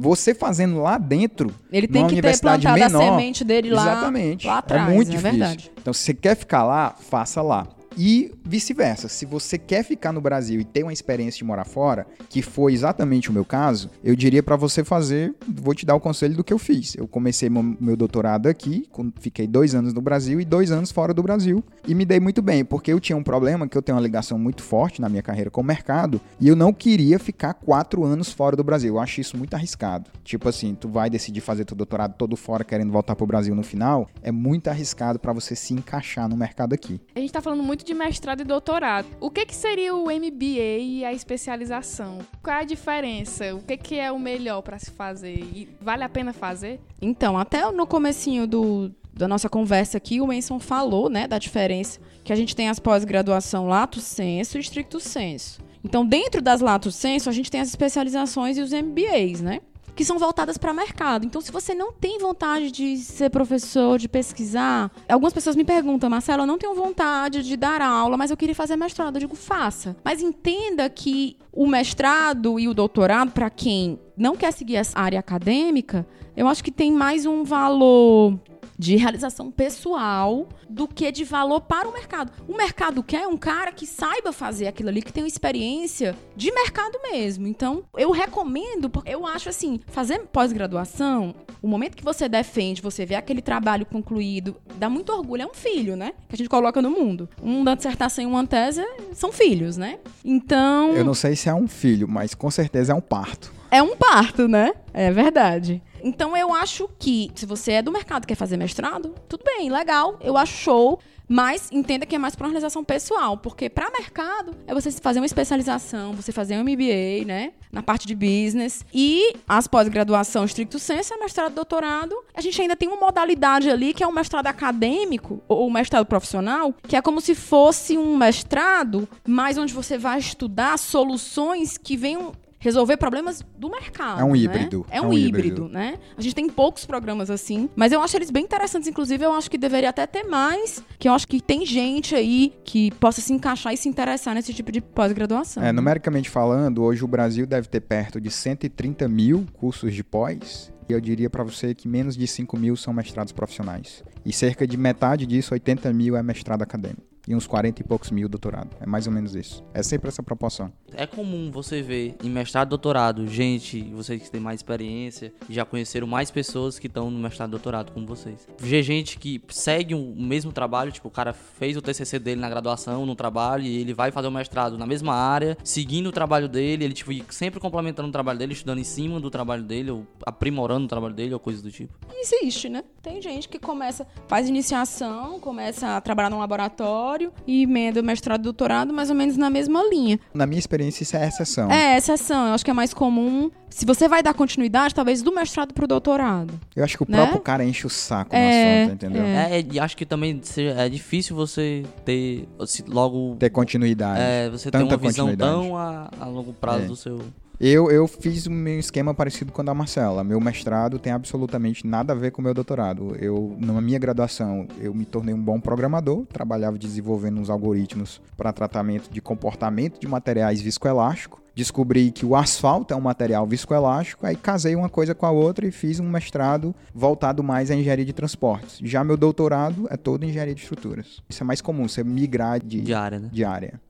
Você fazendo lá dentro, Ele tem numa que ter universidade plantado a menor, semente dele lá, Exatamente. lá atrás, é muito é difícil. verdade. Então, se você quer ficar lá, faça lá. E vice-versa. Se você quer ficar no Brasil e ter uma experiência de morar fora, que foi exatamente o meu caso, eu diria pra você fazer, vou te dar o conselho do que eu fiz. Eu comecei meu, doutorado aqui, fiquei dois anos no Brasil e dois anos fora do Brasil. E me dei muito bem, porque eu tinha um problema que eu tenho uma ligação muito forte na minha carreira com o mercado, e eu não queria ficar quatro anos fora do Brasil. Eu acho isso muito arriscado. Tipo assim, tu vai decidir fazer teu doutorado todo fora querendo voltar pro Brasil no final, é muito arriscado pra você se encaixar no mercado aqui. A gente tá falando muito de mestrado e doutorado. O que que seria o MBA e a especialização? Qual é a diferença? O que que é o melhor pra se fazer? E vale a pena fazer? Então, até no comecinho do, da nossa conversa aqui, o Manson falou, né, da diferença que a gente tem as pós-graduação lato sensu e stricto sensu. Então, dentro das lato sensu, a gente tem as especializações e os MBAs, né? Que são voltadas para mercado. Então, se você não tem vontade de ser professor, de pesquisar, algumas pessoas me perguntam, Marcelo, eu não tenho vontade de dar aula, mas eu queria fazer mestrado. Eu digo, faça. Mas entenda que o mestrado e o doutorado, para quem não quer seguir essa área acadêmica, eu acho que tem mais um valor de realização pessoal do que de valor para o mercado. O mercado quer um cara que saiba fazer aquilo ali, que tenha experiência de mercado mesmo. Então, eu recomendo, porque eu acho assim, fazer pós-graduação, o momento que você defende, você vê aquele trabalho concluído, dá muito orgulho. É um filho, né? Que a gente coloca no mundo. Uma dissertação e uma tese são filhos, né? Então. Eu não sei se é um filho, mas com certeza é um parto. É um parto, né? É verdade. Então eu acho que se você é do mercado quer fazer mestrado, tudo bem, legal, eu acho show. Mas entenda que é mais para realização pessoal, porque para mercado é você fazer uma especialização, você fazer um MBA, né, na parte de business e as pós-graduação estricto senso, é mestrado, doutorado. A gente ainda tem uma modalidade ali que é o mestrado acadêmico ou o mestrado profissional, que é como se fosse um mestrado, mas onde você vai estudar soluções que venham resolver problemas do mercado. É um né? híbrido. É um, híbrido, né? A gente tem poucos programas assim, mas eu acho eles bem interessantes. Inclusive, eu acho que deveria até ter mais, que eu acho que tem gente aí que possa se encaixar e se interessar nesse tipo de pós-graduação. É, numericamente falando, hoje o Brasil deve ter perto de 130 mil cursos de pós. E eu diria para você que menos de 5 mil são mestrados profissionais. E cerca de metade disso, 80 mil, é mestrado acadêmico e uns 40 e poucos mil doutorado. É mais ou menos isso. É sempre essa proporção. É comum você ver em mestrado e doutorado gente, vocês que têm mais experiência, já conheceram mais pessoas que estão no mestrado e doutorado como vocês. Ver gente que segue o mesmo trabalho, tipo, o cara fez o TCC dele na graduação, no trabalho, e ele vai fazer o mestrado na mesma área, seguindo o trabalho dele, ele, tipo, sempre complementando o trabalho dele, estudando em cima do trabalho dele, ou aprimorando o trabalho dele, ou coisas do tipo. Existe, né? Tem gente que começa, faz iniciação, começa a trabalhar num laboratório, e emenda mestrado e doutorado mais ou menos na mesma linha. Na minha experiência, isso é exceção. É, exceção. Eu acho que é mais comum. Se você vai dar continuidade, talvez do mestrado pro doutorado. Eu acho que o né? próprio cara enche o saco É, no assunto, entendeu? É, e acho que também seja- é difícil você ter se- logo. Ter continuidade. É, você ter Tanta uma visão continuidade. tão a, a longo prazo É. do seu. Eu, eu fiz meu esquema parecido com o da Marcela. Meu mestrado tem absolutamente nada a ver com o meu doutorado. Eu, na minha graduação, eu me tornei um bom programador, trabalhava desenvolvendo uns algoritmos para tratamento de comportamento de materiais viscoelásticos. Descobri que o asfalto é um material viscoelástico, aí casei uma coisa com a outra e fiz um mestrado voltado mais à engenharia de transportes. Já meu doutorado é todo em engenharia de estruturas. Isso é mais comum, você migrar de, De área, né? de área.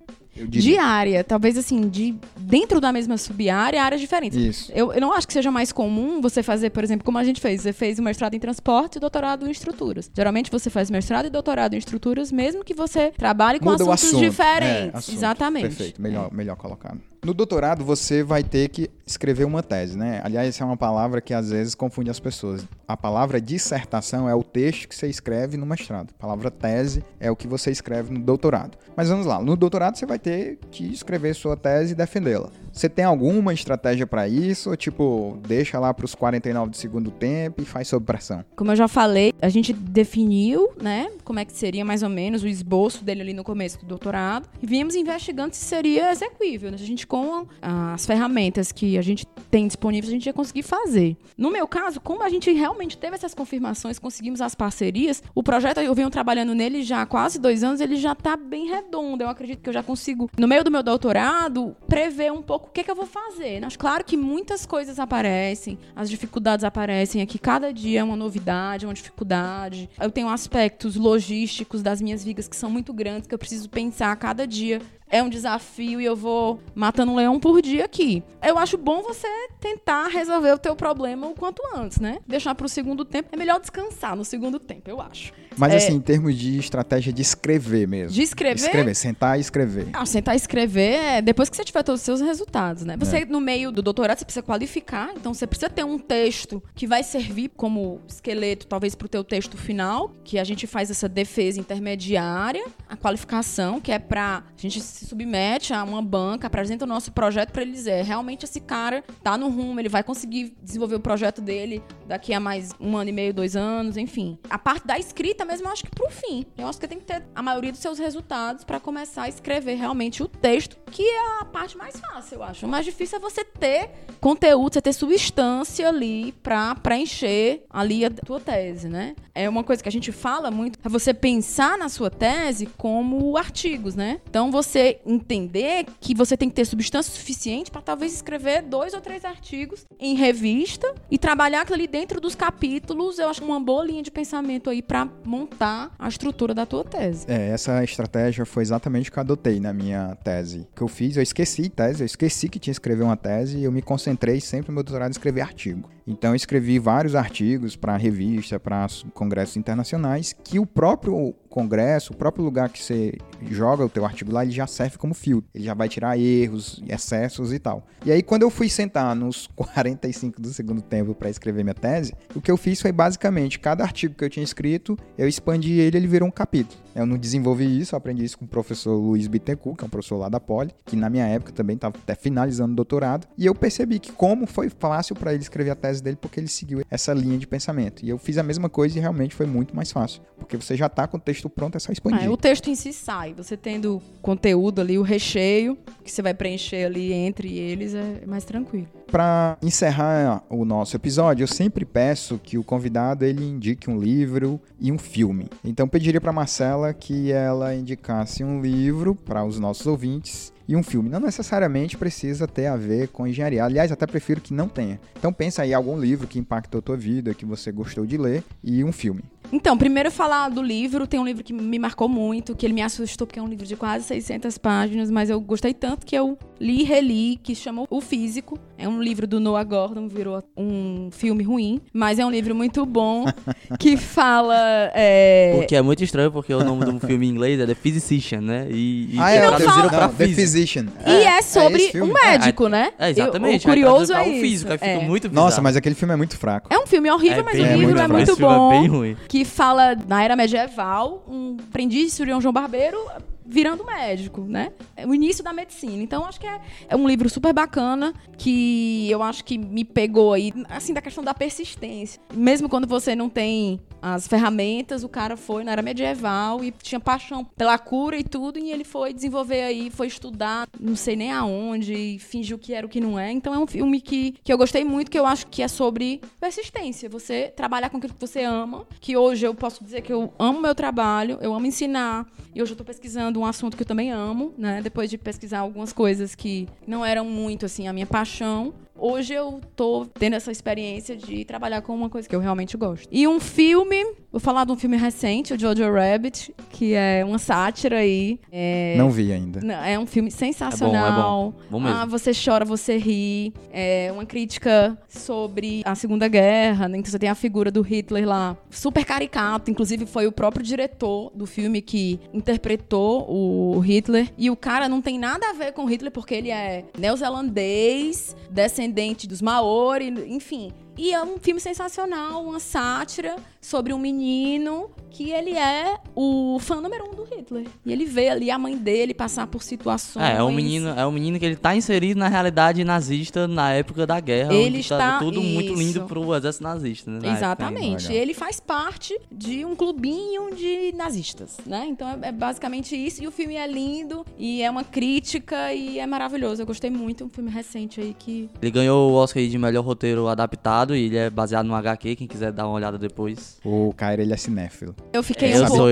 Área, talvez assim, de dentro da mesma subárea, áreas diferentes. Isso. Eu, eu não acho que seja mais comum você fazer, por exemplo, como a gente fez. Você fez o mestrado em transporte e doutorado em estruturas. Geralmente você faz mestrado e doutorado em estruturas, mesmo que você trabalhe com Muda assuntos assunto. diferentes. É, assunto. Exatamente. Perfeito, melhor, melhor colocado. No doutorado, você vai ter que escrever uma tese, né? Aliás, essa é uma palavra que às vezes confunde as pessoas. A palavra dissertação é o texto que você escreve no mestrado. A palavra tese é o que você escreve no doutorado. Mas vamos lá, no doutorado você vai ter que escrever sua tese e defendê-la. Você tem alguma estratégia para isso? Tipo, deixa lá para os 49 do segundo tempo e faz sob pressão? Como eu já falei, a gente definiu, né, como é que seria mais ou menos o esboço dele ali no começo do doutorado e viemos investigando se seria execuível. né? A gente, com as ferramentas que a gente tem disponíveis, a gente ia conseguir fazer. No meu caso, como a gente realmente teve essas confirmações, conseguimos as parcerias, o projeto, eu venho trabalhando nele já há quase dois anos, ele já tá bem redondo. Eu acredito que eu já consigo, no meio do meu doutorado, prever um pouco o que, que eu vou fazer. Mas claro que muitas coisas aparecem, as dificuldades aparecem aqui, cada dia é uma novidade, é uma dificuldade. Eu tenho aspectos logísticos das minhas vigas que são muito grandes, que eu preciso pensar a cada dia. É um desafio e eu vou matando um leão por dia aqui. Eu acho bom você tentar resolver o teu problema o quanto antes, né? Deixar pro segundo tempo. É melhor descansar no segundo tempo, eu acho. Mas É. assim, em termos de estratégia de escrever mesmo. De escrever, Escrever, sentar e escrever. Ah, sentar e escrever é depois que você tiver todos os seus resultados, né? Você, no meio do doutorado, você precisa qualificar. Então, você precisa ter um texto que vai servir como esqueleto, talvez, para o teu texto final, que a gente faz essa defesa intermediária, a qualificação, que é para a gente se se submete a uma banca, apresenta o nosso projeto para ele dizer, realmente esse cara tá no rumo, ele vai conseguir desenvolver o projeto dele daqui a mais um ano e meio, dois anos, enfim. A parte da escrita mesmo, eu acho que pro fim. Eu acho que tem que ter a maioria dos seus resultados para começar a escrever realmente o texto, que é a parte mais fácil, eu acho. O mais difícil é você ter conteúdo, você ter substância ali para preencher ali a tua tese, né? É uma coisa que a gente fala muito, é você pensar na sua tese como artigos, né? Então você entender que você tem que ter substância suficiente para talvez escrever dois ou três artigos em revista e trabalhar aquilo ali dentro dos capítulos, eu acho uma boa linha de pensamento aí para montar a estrutura da tua tese. É, essa estratégia foi exatamente o que eu adotei na minha tese. O que eu fiz, eu esqueci tese, eu esqueci que tinha que escrever uma tese e eu me concentrei sempre no meu doutorado em escrever artigo. Então escrevi vários artigos para revista, para congressos internacionais, que o próprio congresso, o próprio lugar que você joga o teu artigo lá, ele já serve como filtro. Ele já vai tirar erros, excessos e tal. E aí quando eu fui sentar nos 45 do segundo tempo para escrever minha tese, o que eu fiz foi basicamente cada artigo que eu tinha escrito, eu expandi ele, ele virou um capítulo. Eu não desenvolvi isso, aprendi isso com o professor Luiz Bittencourt, que é um professor lá da Poli, que na minha época também estava até finalizando o doutorado, e eu percebi que como foi fácil para ele escrever a tese dele, porque ele seguiu essa linha de pensamento. E eu fiz a mesma coisa e realmente foi muito mais fácil, porque você já está com o texto pronto, é só expandir. Ah, o texto em si sai, você tendo conteúdo ali, o recheio, que você vai preencher ali entre eles, é mais tranquilo. Para encerrar o nosso episódio, eu sempre peço que o convidado ele indique um livro e um filme. Então pediria para Marcela que ela indicasse um livro para os nossos ouvintes e um filme. Não necessariamente precisa ter a ver com engenharia. Aliás, até prefiro que não tenha. Então pensa aí algum livro que impactou a tua vida, que você gostou de ler e um filme. Então, primeiro falar do livro. Tem um livro que me marcou muito, que ele me assustou, porque é um livro de quase 600 páginas, mas eu gostei tanto que eu li e reli, que chama O Físico. É um livro do Noah Gordon, virou um filme ruim, mas é um livro muito bom, que fala... É... O que é muito estranho, porque o nome do filme em inglês é The Physician, né? E, e Ah, é, traduziram não, pra The física. Physician. E é sobre esse filme? um médico, né? É, exatamente. Eu- o curioso aí é físico, aí fica é. muito bizarro. Nossa, mas aquele filme é muito fraco. É um filme horrível, mas bem o é livro muito é muito Esse filme bom. é bem ruim. que fala na era medieval, um aprendiz de cirurgião João Barbeiro virando médico, né? É o início da medicina. Então, acho que é, é um livro super bacana que eu acho que me pegou aí, assim, da questão da persistência. Mesmo quando você não tem as ferramentas, o cara foi na era medieval e tinha paixão pela cura e tudo, e ele foi desenvolver aí, foi estudar, não sei nem aonde, fingiu que era o que não é. Então, é um filme que, que eu gostei muito, que eu acho que é sobre persistência. Você trabalhar com aquilo que você ama, que hoje eu posso dizer que eu amo meu trabalho, eu amo ensinar, e hoje eu tô pesquisando um assunto que eu também amo, né? Depois de pesquisar algumas coisas que não eram muito, assim, a minha paixão. Hoje eu tô tendo essa experiência de trabalhar com uma coisa que eu realmente gosto. E um filme, vou falar de um filme recente, o Jojo Rabbit, que é uma sátira aí. É, Não vi ainda. É um filme sensacional. Bom mesmo. Ah, você chora, você ri. É uma crítica sobre a Segunda Guerra, né? Então você tem a figura do Hitler lá, super caricato. Inclusive foi o próprio diretor do filme que interpretou o Hitler. E o cara não tem nada a ver com o Hitler porque ele é neozelandês, descendente dos Maori, enfim. E é um filme sensacional, uma sátira sobre um menino que ele é o fã número um do Hitler. E ele vê ali a mãe dele passar por situações. É, é um menino, é um menino que ele tá inserido na realidade nazista na época da guerra, Ele tá está- tudo muito isso. lindo pro exército nazista, né? na Exatamente. Ele faz parte de um clubinho de nazistas, né? Então é, é basicamente isso. E o filme é lindo e é uma crítica e é maravilhoso. Eu gostei muito. Um filme recente aí que. Ele ganhou o Oscar aí de melhor roteiro adaptado e ele é baseado no HQ, quem quiser dar uma olhada depois. O Cairo, ele é cinéfilo. Eu fiquei Eu um pouco.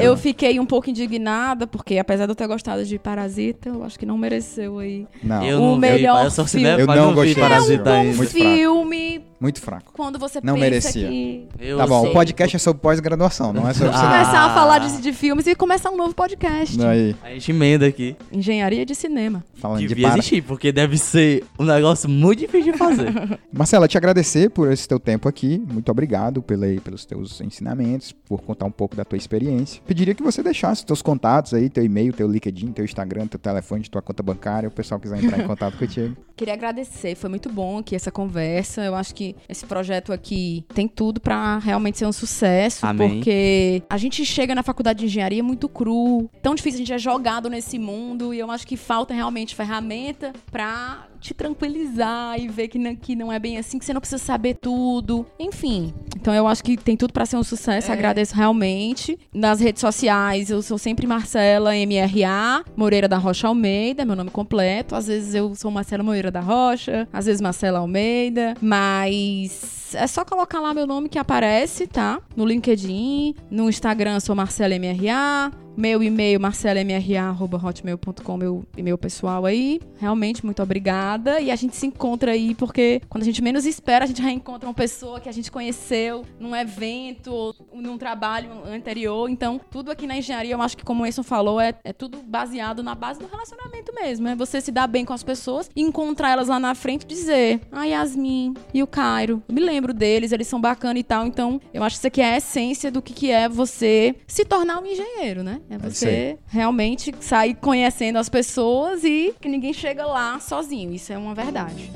Eu, de fiquei um pouco indignada, porque apesar de eu ter gostado de Parasita, eu acho que não mereceu aí. Não, Eu O não melhor vi, eu sou cinema, Eu não não vi gostei. Parasita É um fraco. filme, muito fraco. quando você Não pensa merecia. que. Eu Tá bom, sei. o podcast é sobre pós-graduação, não é sobre Ah. cinema. Começar a falar de, de filmes e começar um novo podcast. Aí, A gente emenda aqui. Engenharia de cinema. falando de Devia para... existir, porque deve ser um negócio muito difícil de fazer. Marcela, te agradecer por esse teu tempo aqui. Muito obrigado pela, pelos teus ensinamentos, por contar um pouco da tua experiência. Pediria que você deixasse teus contatos aí, teu e-mail, teu LinkedIn, teu Instagram, teu telefone, tua conta bancária, o pessoal quiser entrar em contato contigo. Queria agradecer, foi muito bom aqui essa conversa. Eu acho que esse projeto aqui tem tudo para realmente ser um sucesso, Amém. porque a gente chega na faculdade de engenharia muito cru, tão difícil, a gente é jogado nesse mundo e eu acho que falta realmente ferramenta para te tranquilizar e ver que não, que não é bem assim, que você não precisa saber tudo. Enfim, então eu acho que tem tudo para ser um sucesso. É. Agradeço realmente. Nas redes sociais, eu sou sempre Marcela MRA, Moreira da Rocha Almeida, meu nome completo. Às vezes eu sou Marcela Moreira da Rocha, às vezes Marcela Almeida, mas é só colocar lá meu nome que aparece, tá? No LinkedIn, no Instagram sou Marcela MRA, meu e-mail, marcelamra.hotmail.com, meu e-mail pessoal aí. Realmente, muito obrigada. E a gente se encontra aí, porque quando a gente menos espera, a gente reencontra uma pessoa que a gente conheceu num evento ou num trabalho anterior. Então, tudo aqui na engenharia, eu acho que, como o Enson falou, é, é tudo baseado na base do relacionamento mesmo. É você se dar bem com as pessoas encontrar elas lá na frente e dizer: Ah, Yasmin e o Cairo, me lembro deles, eles são bacanas e tal. Então, eu acho que isso aqui é a essência do que, que é você se tornar um engenheiro, né? É isso você realmente sair conhecendo as pessoas e que ninguém chega lá sozinho. Isso é uma verdade.